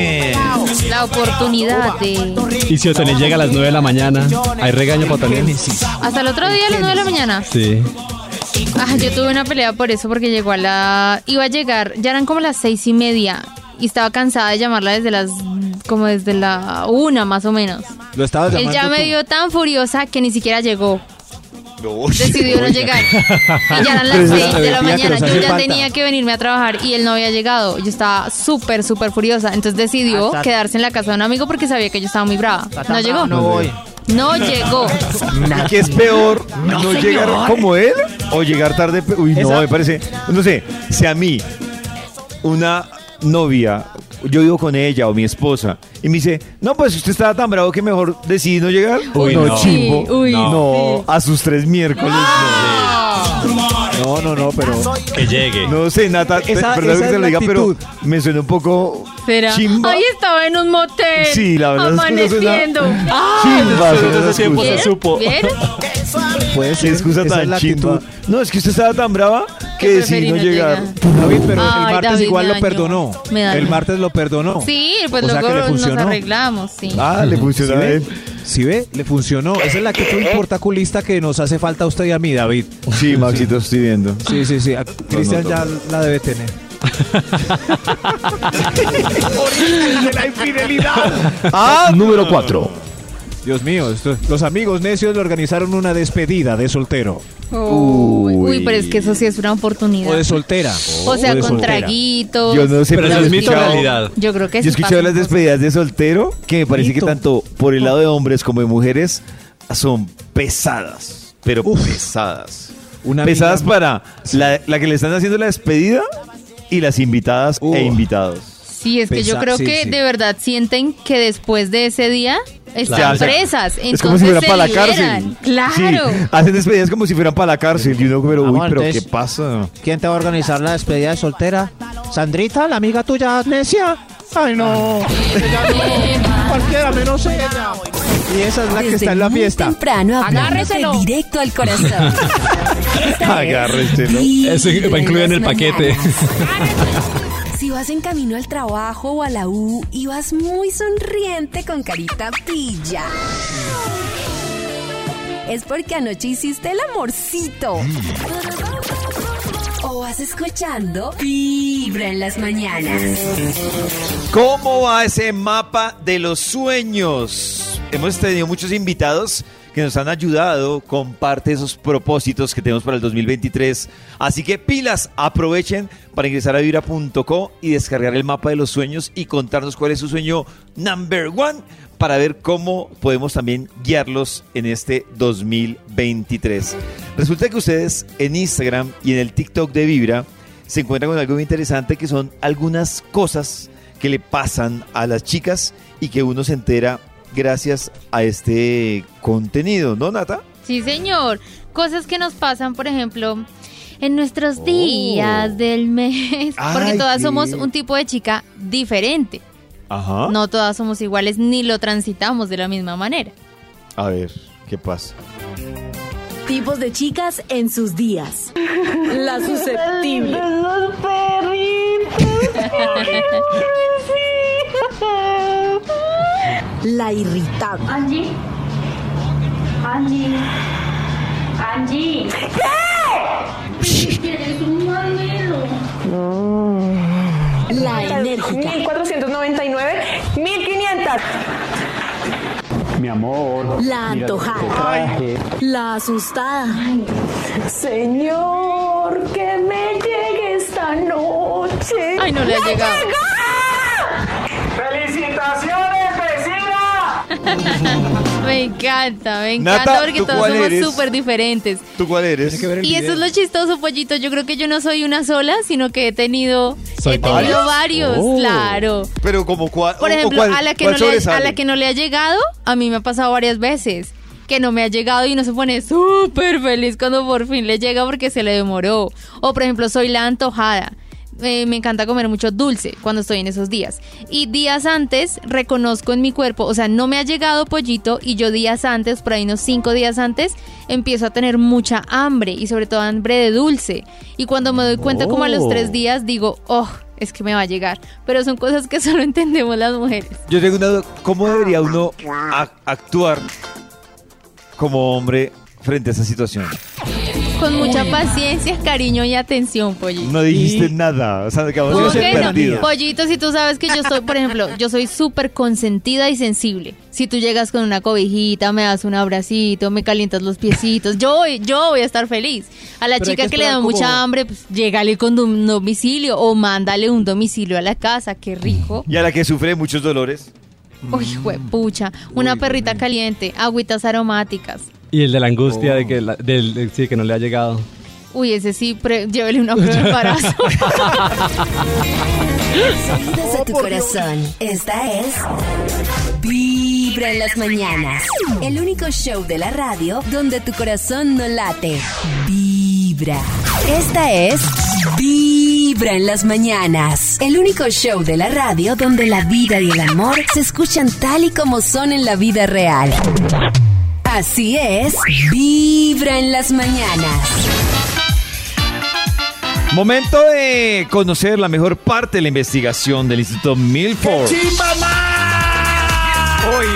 La oportunidad de... Y si Otoniel llega a las 9 de la mañana, ¿hay regaño para Otoniel? Hasta el otro día a las nueve de la mañana. Sí. Ah, yo tuve una pelea por eso porque llegó a la... Iba a llegar, ya eran como las seis y media y estaba cansada de llamarla desde las... como desde la una más o menos. Lo estabas Él llamando ya me tú. vio tan furiosa que ni siquiera llegó. Decidió no llegar. Y ya eran las esa 6 de la mañana. Yo ya falta. tenía que venirme a trabajar y él no había llegado. Yo estaba súper, súper furiosa. Entonces decidió Hasta- quedarse en la casa de un amigo porque sabía que yo estaba muy brava. No llegó. No voy. No llegó. ¿Y qué es peor? ¿No, llegar como él o llegar tarde? Uy, no, Esa- me parece. No sé, si a mí una novia, yo vivo con ella o mi esposa, y me dice, no, pues usted estaba tan bravo que mejor decidí no llegar. Uy, no, no. chimbo. Sí, uy, no, sí. a sus tres miércoles. No, no, no, pero. Que llegue. No, no sé, Nata, Esa- perdón esa que es te lo diga, pero me suena un poco ¿Será? chimba. Ay, estaba en un motel. Sí, la verdad es que no suena- Amaneciendo. Chimba, ese tiempo se supo. ¿Vieron? Puede ser. excusa esa es tan la chimba. No, es que usted estaba tan brava que preferí no llegar. David, pero Ay, el martes David, igual lo perdonó. El martes lo perdonó. Sí, pues O sea que luego le nos funcionó. arreglamos, sí. Ah, le ¿Sí funcionó a ve? él. ¿Sí ve? Le funcionó. Esa es la actitud portaculista que nos hace falta a usted y a mí, David. Sí, Maxito, estoy viendo. Sí, sí, sí. A- Cristian no, ya la debe tener. de la infidelidad. Ah, número 4. Dios mío, esto- los amigos necios le organizaron una despedida de soltero. Uy, uy, pero es que eso sí es una oportunidad. O de soltera. O sea, de con soltera. traguitos. Yo no sé, Pero pero eso es yo mito o realidad. Yo creo que Yo sí he escuchado las despedidas de soltero que me parece Mito. que tanto por el lado de hombres como de mujeres son pesadas, pero pesadas. Una pesadas amiga- para la, la que le están haciendo la despedida y las invitadas Uh. e invitados. Sí, es que yo creo sí, que sí. de verdad sienten que después de ese día están Claro. presas. es como si entonces fuera se para la liberan. cárcel. Claro. Sí, hacen despedidas como si fueran para la cárcel. Y uno, pero, uy, Amor, pero ¿qué entonces- pasa? ¿Quién te va a organizar la despedida de soltera? ¿Sandrita, la amiga tuya necia? Ay, no. Ella no. Cualquiera menos ella. Y esa es la que Desde está en la muy fiesta. temprano hablándote Agárreselo. directo al corazón. Agárrestelo. Eso va incluido en el paquete. Si vas en camino al trabajo o a la U y vas muy sonriente con carita pilla. Es porque anoche hiciste el amorcito. O vas escuchando Vibra en las mañanas. ¿Cómo va ese mapa de los sueños? Hemos tenido muchos invitados que nos han ayudado con parte de esos propósitos que tenemos para el 2023. Así que pilas, aprovechen para ingresar a vibra.co y descargar el mapa de los sueños y contarnos cuál es su sueño number one para ver cómo podemos también guiarlos en este 2023. Resulta que ustedes en Instagram y en el TikTok de Vibra se encuentran con algo muy interesante que son algunas cosas que le pasan a las chicas y que uno se entera gracias a este contenido, ¿no, Nata? Sí, señor. Cosas que nos pasan, por ejemplo, en nuestros días del mes. Porque Ay, todas qué- somos un tipo de chica diferente. Ajá. No todas somos iguales ni lo transitamos de la misma manera. A ver, ¿qué pasa? Tipos de chicas en sus días. La susceptible. La irritable. Angie. Angie. Angie. ¿Qué? Tienes un. La enérgica. 1499, 1500. Mi amor. La antojada. La asustada. Señor, que me llegue esta noche. Ay, no le ha ¡Me llegado. llega! ¡Felicitaciones! Me encanta, me encanta Nata, porque ¿tú todos somos súper diferentes. ¿Tú cuál eres? Y eso es lo chistoso, pollito. Yo creo que yo no soy una sola, sino que he tenido, ¿Soy he tenido varias? varios, Oh. claro. Pero como cuál, Por ejemplo, cuál- a, la que cuál no le, a la que no le ha llegado, a mí me ha pasado varias veces. Que no me ha llegado y uno se pone súper feliz cuando por fin le llega porque se le demoró. O por ejemplo, soy la antojada. Eh, me encanta comer mucho dulce cuando estoy en esos días. Y días antes reconozco en mi cuerpo, o sea, no me ha llegado pollito y yo días antes, por ahí unos cinco días antes, empiezo a tener mucha hambre y sobre todo hambre de dulce. Y cuando me doy cuenta como a los tres días digo, oh, es que me va a llegar. Pero son cosas que solo entendemos las mujeres. Yo tengo una duda. ¿Cómo debería uno actuar como hombre frente a esa situación? Con mucha paciencia, cariño y atención, pollito. No dijiste nada. O sea, acabamos ¿Por de ser qué no? Pollito, si tú sabes que yo soy, por ejemplo, yo soy súper consentida y sensible. Si tú llegas con una cobijita, me das un abracito, me calientas los piecitos, yo voy, yo voy a estar feliz. A la Pero chica que que, le da como- mucha hambre, pues llégale con un domicilio o mándale un domicilio a la casa, qué rico. Y a la que sufre muchos dolores. Uy, pucha, una perrita caliente, agüitas aromáticas. Y el de la angustia de que, la- del, de- sí, que no le ha llegado. Uy, ese sí, pre- llévele una prueba de embarazo. Sonidos de tu corazón. Esta es Vibra en las mañanas. El único show de la radio donde tu corazón no late. Vibra. Esta es Vibra en las mañanas. El único show de la radio donde la vida y el amor se escuchan tal y como son en la vida real. Así es, Vibra en las mañanas. Momento de conocer la mejor parte de la investigación del Instituto Milford. Hoy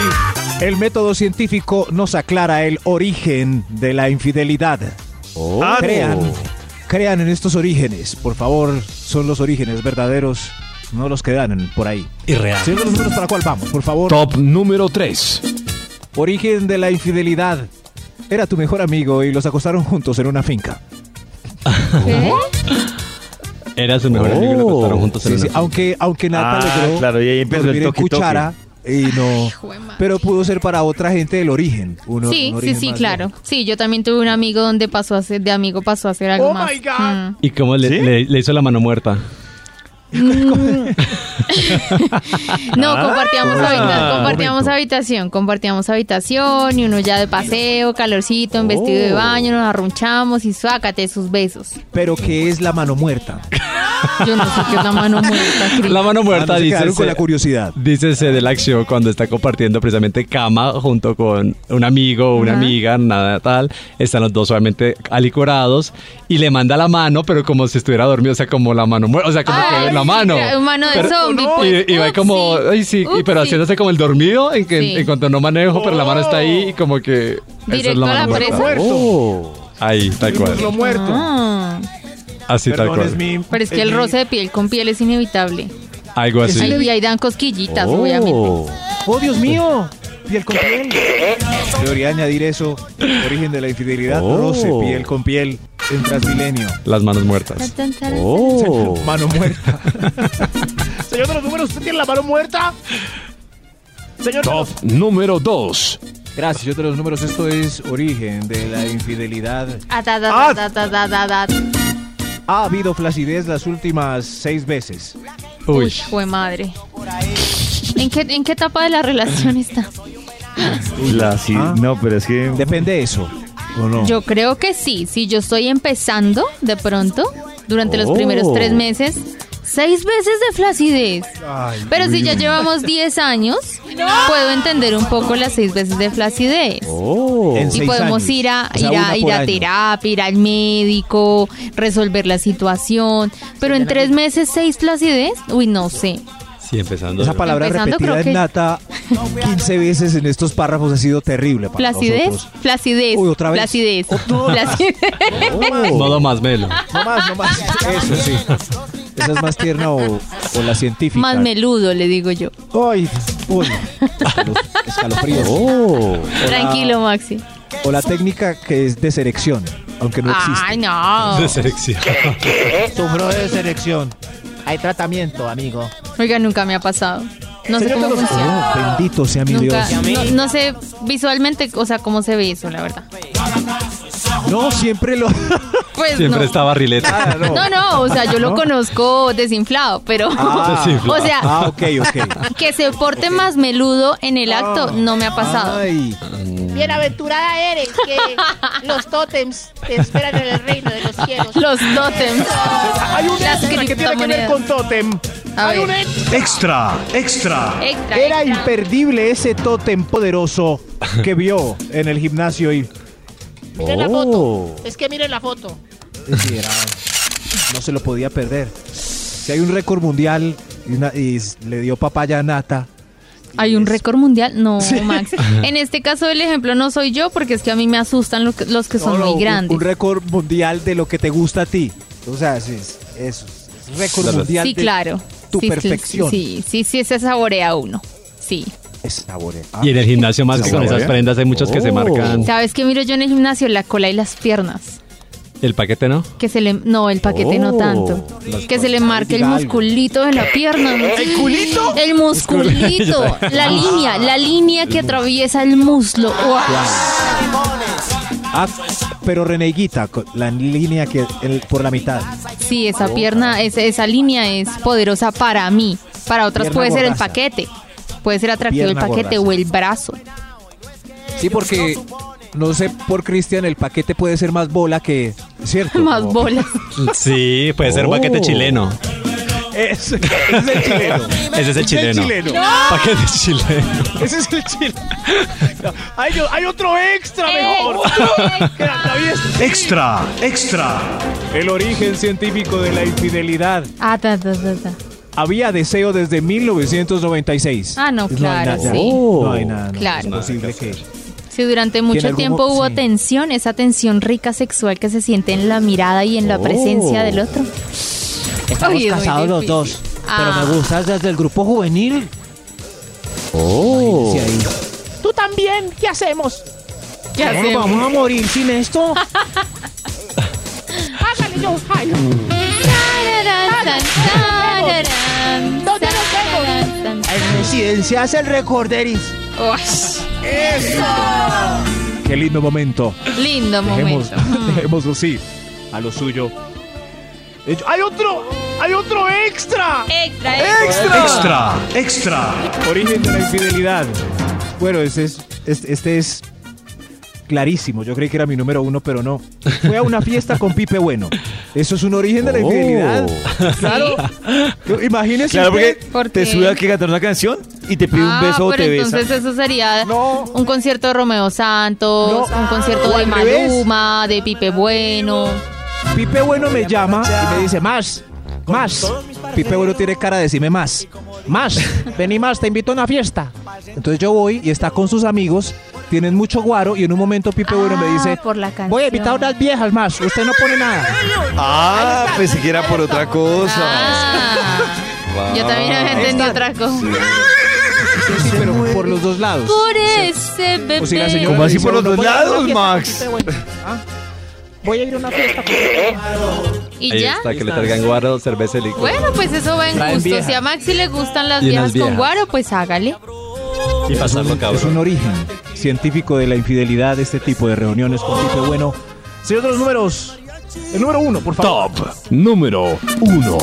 el método científico nos aclara el origen de la infidelidad. Ah, crean, crean en estos orígenes, por favor, son los orígenes verdaderos, no los que dan por ahí. Irreal. Señor los números, ¿para cuál vamos? Por favor. Top número 3. Origen de la infidelidad. Era tu mejor amigo y los acostaron juntos en una finca. ¿Qué? Era su mejor amigo y lo acostaron juntos en Sí, sí, una- aunque, aunque Nata Ah, logró claro, y ahí empezó el cuchara y no... Pero pudo ser para otra gente el origen. uno- Sí, un sí, origen sí, claro. Sí, yo también tuve un amigo donde pasó a ser, de amigo pasó a hacer algo Oh más. my God. Mm. ¿Y cómo le, le- le hizo la mano muerta? Mm. No, compartíamos, habita- compartíamos momento. habitación, compartíamos habitación y uno ya de paseo, calorcito, en vestido de Oh. baño, nos arrunchamos y suácate sus besos. Pero que es la mano muerta. Yo no sé qué es la mano muerta. La mano muerta Ah, no dice. con la curiosidad. Dícese de la acción cuando está compartiendo precisamente cama junto con un amigo o una amiga, nada tal. Están los dos obviamente alicorados y le manda la mano, pero como si estuviera dormido, o sea, como la mano muerta, o sea, como Ay, que la mano. mano de Pero- zombie, pues. Y, y va como, ay, sí, y- pero haciéndose como el dormido en, que, Sí. en cuanto no manejo, pero la mano está ahí y como que. es ¿Directo a la mano muerta. presa? Oh. Ahí, tal cual. Lo muerto. Ah, Así tal Perdón, es cual. mi... pero es que es el mi- roce de piel con piel es inevitable. Algo así. Y ahí dan cosquillitas, Oh. obviamente. ¡Oh, Dios mío! Piel con piel. Debería añadir eso. Origen de la infidelidad. Oh. Roce, piel con piel. En Transmilenio. Las manos muertas. Oh. Mano muerta. Señor de los números, ¿usted tiene la mano muerta? Señor de Top los... número 2. Gracias, yo de los números. Esto es origen de la infidelidad. Ah, da, da, da, da, da, da, da. Ha habido flacidez las últimas seis veces. Uy. Fue madre. ¿En qué, ¿En qué etapa de la relación está? La- sí, Ah. No, pero es que. Depende de eso. ¿O no? Yo creo que sí. Si yo estoy empezando de pronto, durante los Oh. primeros tres meses, seis veces de flacidez. Ay, Pero si ya llevamos 10 años, puedo entender un poco las seis veces de flacidez. Oh. En Y podemos años. ir a, O sea, ir a, ir a terapia, ir al médico, resolver la situación. Pero en tres meses, seis flacidez, uy, no sé. Sí, empezando. Esa palabra Empezando, repetida en que- nata 15 veces en estos párrafos ha sido terrible para ¿Flacidez? nosotros. Flacidez. Uy, ¿otra vez? Flacidez. Flacidez. Modo más melo. No más, no más. Eso sí. ¿Esa es más tierna o, o la científica? Más meludo, le digo yo. Ay, uy. Escalofríos. Oh. Tranquilo, Maxi. O la técnica que es de selección, aunque no existe. Ay, no. De selección. Sufro de selección. Hay tratamiento, amigo. Oiga, nunca me ha pasado. No sé cómo funciona. Oh, bendito sea mi Nunca, Dios. no, no sé visualmente, o sea, cómo se ve eso, la verdad. No, siempre lo. Pues Siempre no. está barrileta. No, no, o sea, yo lo ¿No? conozco desinflado, pero. Ah, o sea, Ah, ok, ok. que se porte más meludo en el acto no me ha pasado. Ay, Bienaventurada eres que los tótems te esperan en el reino de los cielos. Los tótems. Hay un Las que tiene que ver criptomonedas. con tótem. A ver. extra. Extra, extra. Extra, Era extra. imperdible ese tótem poderoso que vio en el gimnasio y Miren la Oh. foto. Es que miren la foto. Sí, era- no se lo podía perder. Si hay un récord mundial y, una- y s- le dio papaya a Nata, ¿Hay un récord mundial? No, Max. En este caso, el ejemplo no soy yo, porque es que a mí me asustan lo que- los que son No, no, muy un- grandes. Un, récord mundial de lo que te gusta a ti. O sea, sí, es- eso. es récord Claro. mundial Sí, de claro. Tu Sí, sí, perfección. Sí, sí, sí, se saborea uno. Sí. Es saborea. Ah, Y en el gimnasio más que con esas prendas hay muchos que se Oh. marcan. ¿Sabes qué miro yo en el gimnasio? La cola y las piernas. El paquete, ¿no? Que se le. No, el paquete no Oh. tanto. Que se le marque el musculito de la pierna. ¿El culito? El musculito. La línea, la línea que atraviesa el muslo. ¡Guau! Ah, pero reneguita, la línea que el- por la mitad. Sí, esa pierna, esa, esa línea es poderosa para mí. Para otras puede ser el paquete. Puede ser atractivo Pierna el paquete gordaza. o el brazo. Sí, porque no sé por Cristian, el paquete puede ser más bola que. ¿Cierto? Más bolas. Sí, puede ser Oh. paquete chileno. Ese, ese es el chileno. Ese es el chileno. chileno. Paquete chileno. Ese es el chileno. Hay, hay otro extra mejor. Extra, extra. El origen científico de la infidelidad. Ah, ta, ta, ta, ta. Había deseo desde 1996. Ah, no, hay claro, nada. sí. No hay nada. no. Claro. Es imposible que. Si durante mucho tiempo hubo sí. tensión, esa tensión rica sexual que se siente en la mirada y en la Oh. presencia del otro. Estamos muy casados los dos. Pero Ah. me gustas desde el grupo juvenil. Oh. Ahí. Tú también. ¿Qué hacemos? ¿Qué ¿No nos hacemos? vamos a morir sin esto? Hágale yo, Jairo. ¿Dónde nos vemos? En Residencias El Recorderis. ¡Eso! Qué lindo momento. Lindo Dejemos, momento. Dejémoslo así. A lo suyo. ¡Hay otro! ¡Hay otro extra! Extra, Extra, extra. Origen de la infidelidad. Bueno, ese es, es- este es clarísimo. Yo creí que era mi número uno, pero no. Fue a una fiesta con Pipe Bueno. Eso es un origen de la Oh. infidelidad. Claro. Imagínese. Claro, porque usted. ¿Por te sube a que cantar una canción y te pide un Ah, beso o te besa. entonces eso sería un concierto de Romeo Santos, un concierto de. Maluma, de Pipe Bueno. Pipe Bueno me llama y me dice, más, más. Pipe Bueno tiene cara de decirme más. Más, vení más, te invito a una fiesta. Entonces yo voy y está con sus amigos, tienen mucho guaro y en un momento Pipe Bueno me dice, por la canción. Voy a invitar a unas viejas más. Usted no pone nada. Ah, pues siquiera por otra cosa. Ah, yo también había entendido otra cosa. sí, sí, pero por los dos lados. Por ese bebé. O señora ¿Cómo así dice, por los "No, dos una lados, Max? ¿Ah? Voy a ir a una fiesta ¿Y Ahí ya? está, que le traigan guaro, cerveza y licor. Bueno, pues eso va en Traen gusto. Si a Maxi le gustan las Y unas viejas con viejas. guaro, pues hágale. Y pasarlo Es cabrón. un origen científico de la infidelidad, este tipo de reuniones con Pipe Bueno. Señor de los números, el número uno, por favor. Top número uno.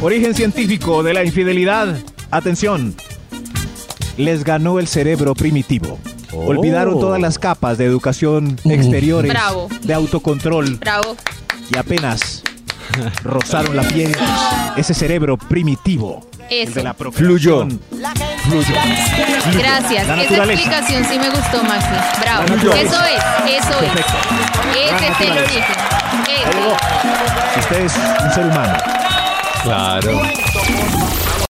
Origen científico de la infidelidad. Atención. Les ganó el cerebro primitivo. Oh. Olvidaron todas las capas de educación exteriores, Bravo. de autocontrol Bravo. y apenas rozaron la piel. Ese cerebro primitivo. Eso. de la Fluyó. procreación. Gracias. La Esa explicación sí me gustó, Maxi. Bravo. Eso es, eso Perfecto. es. Ese es el origen. Ese. Usted es un ser humano. Claro.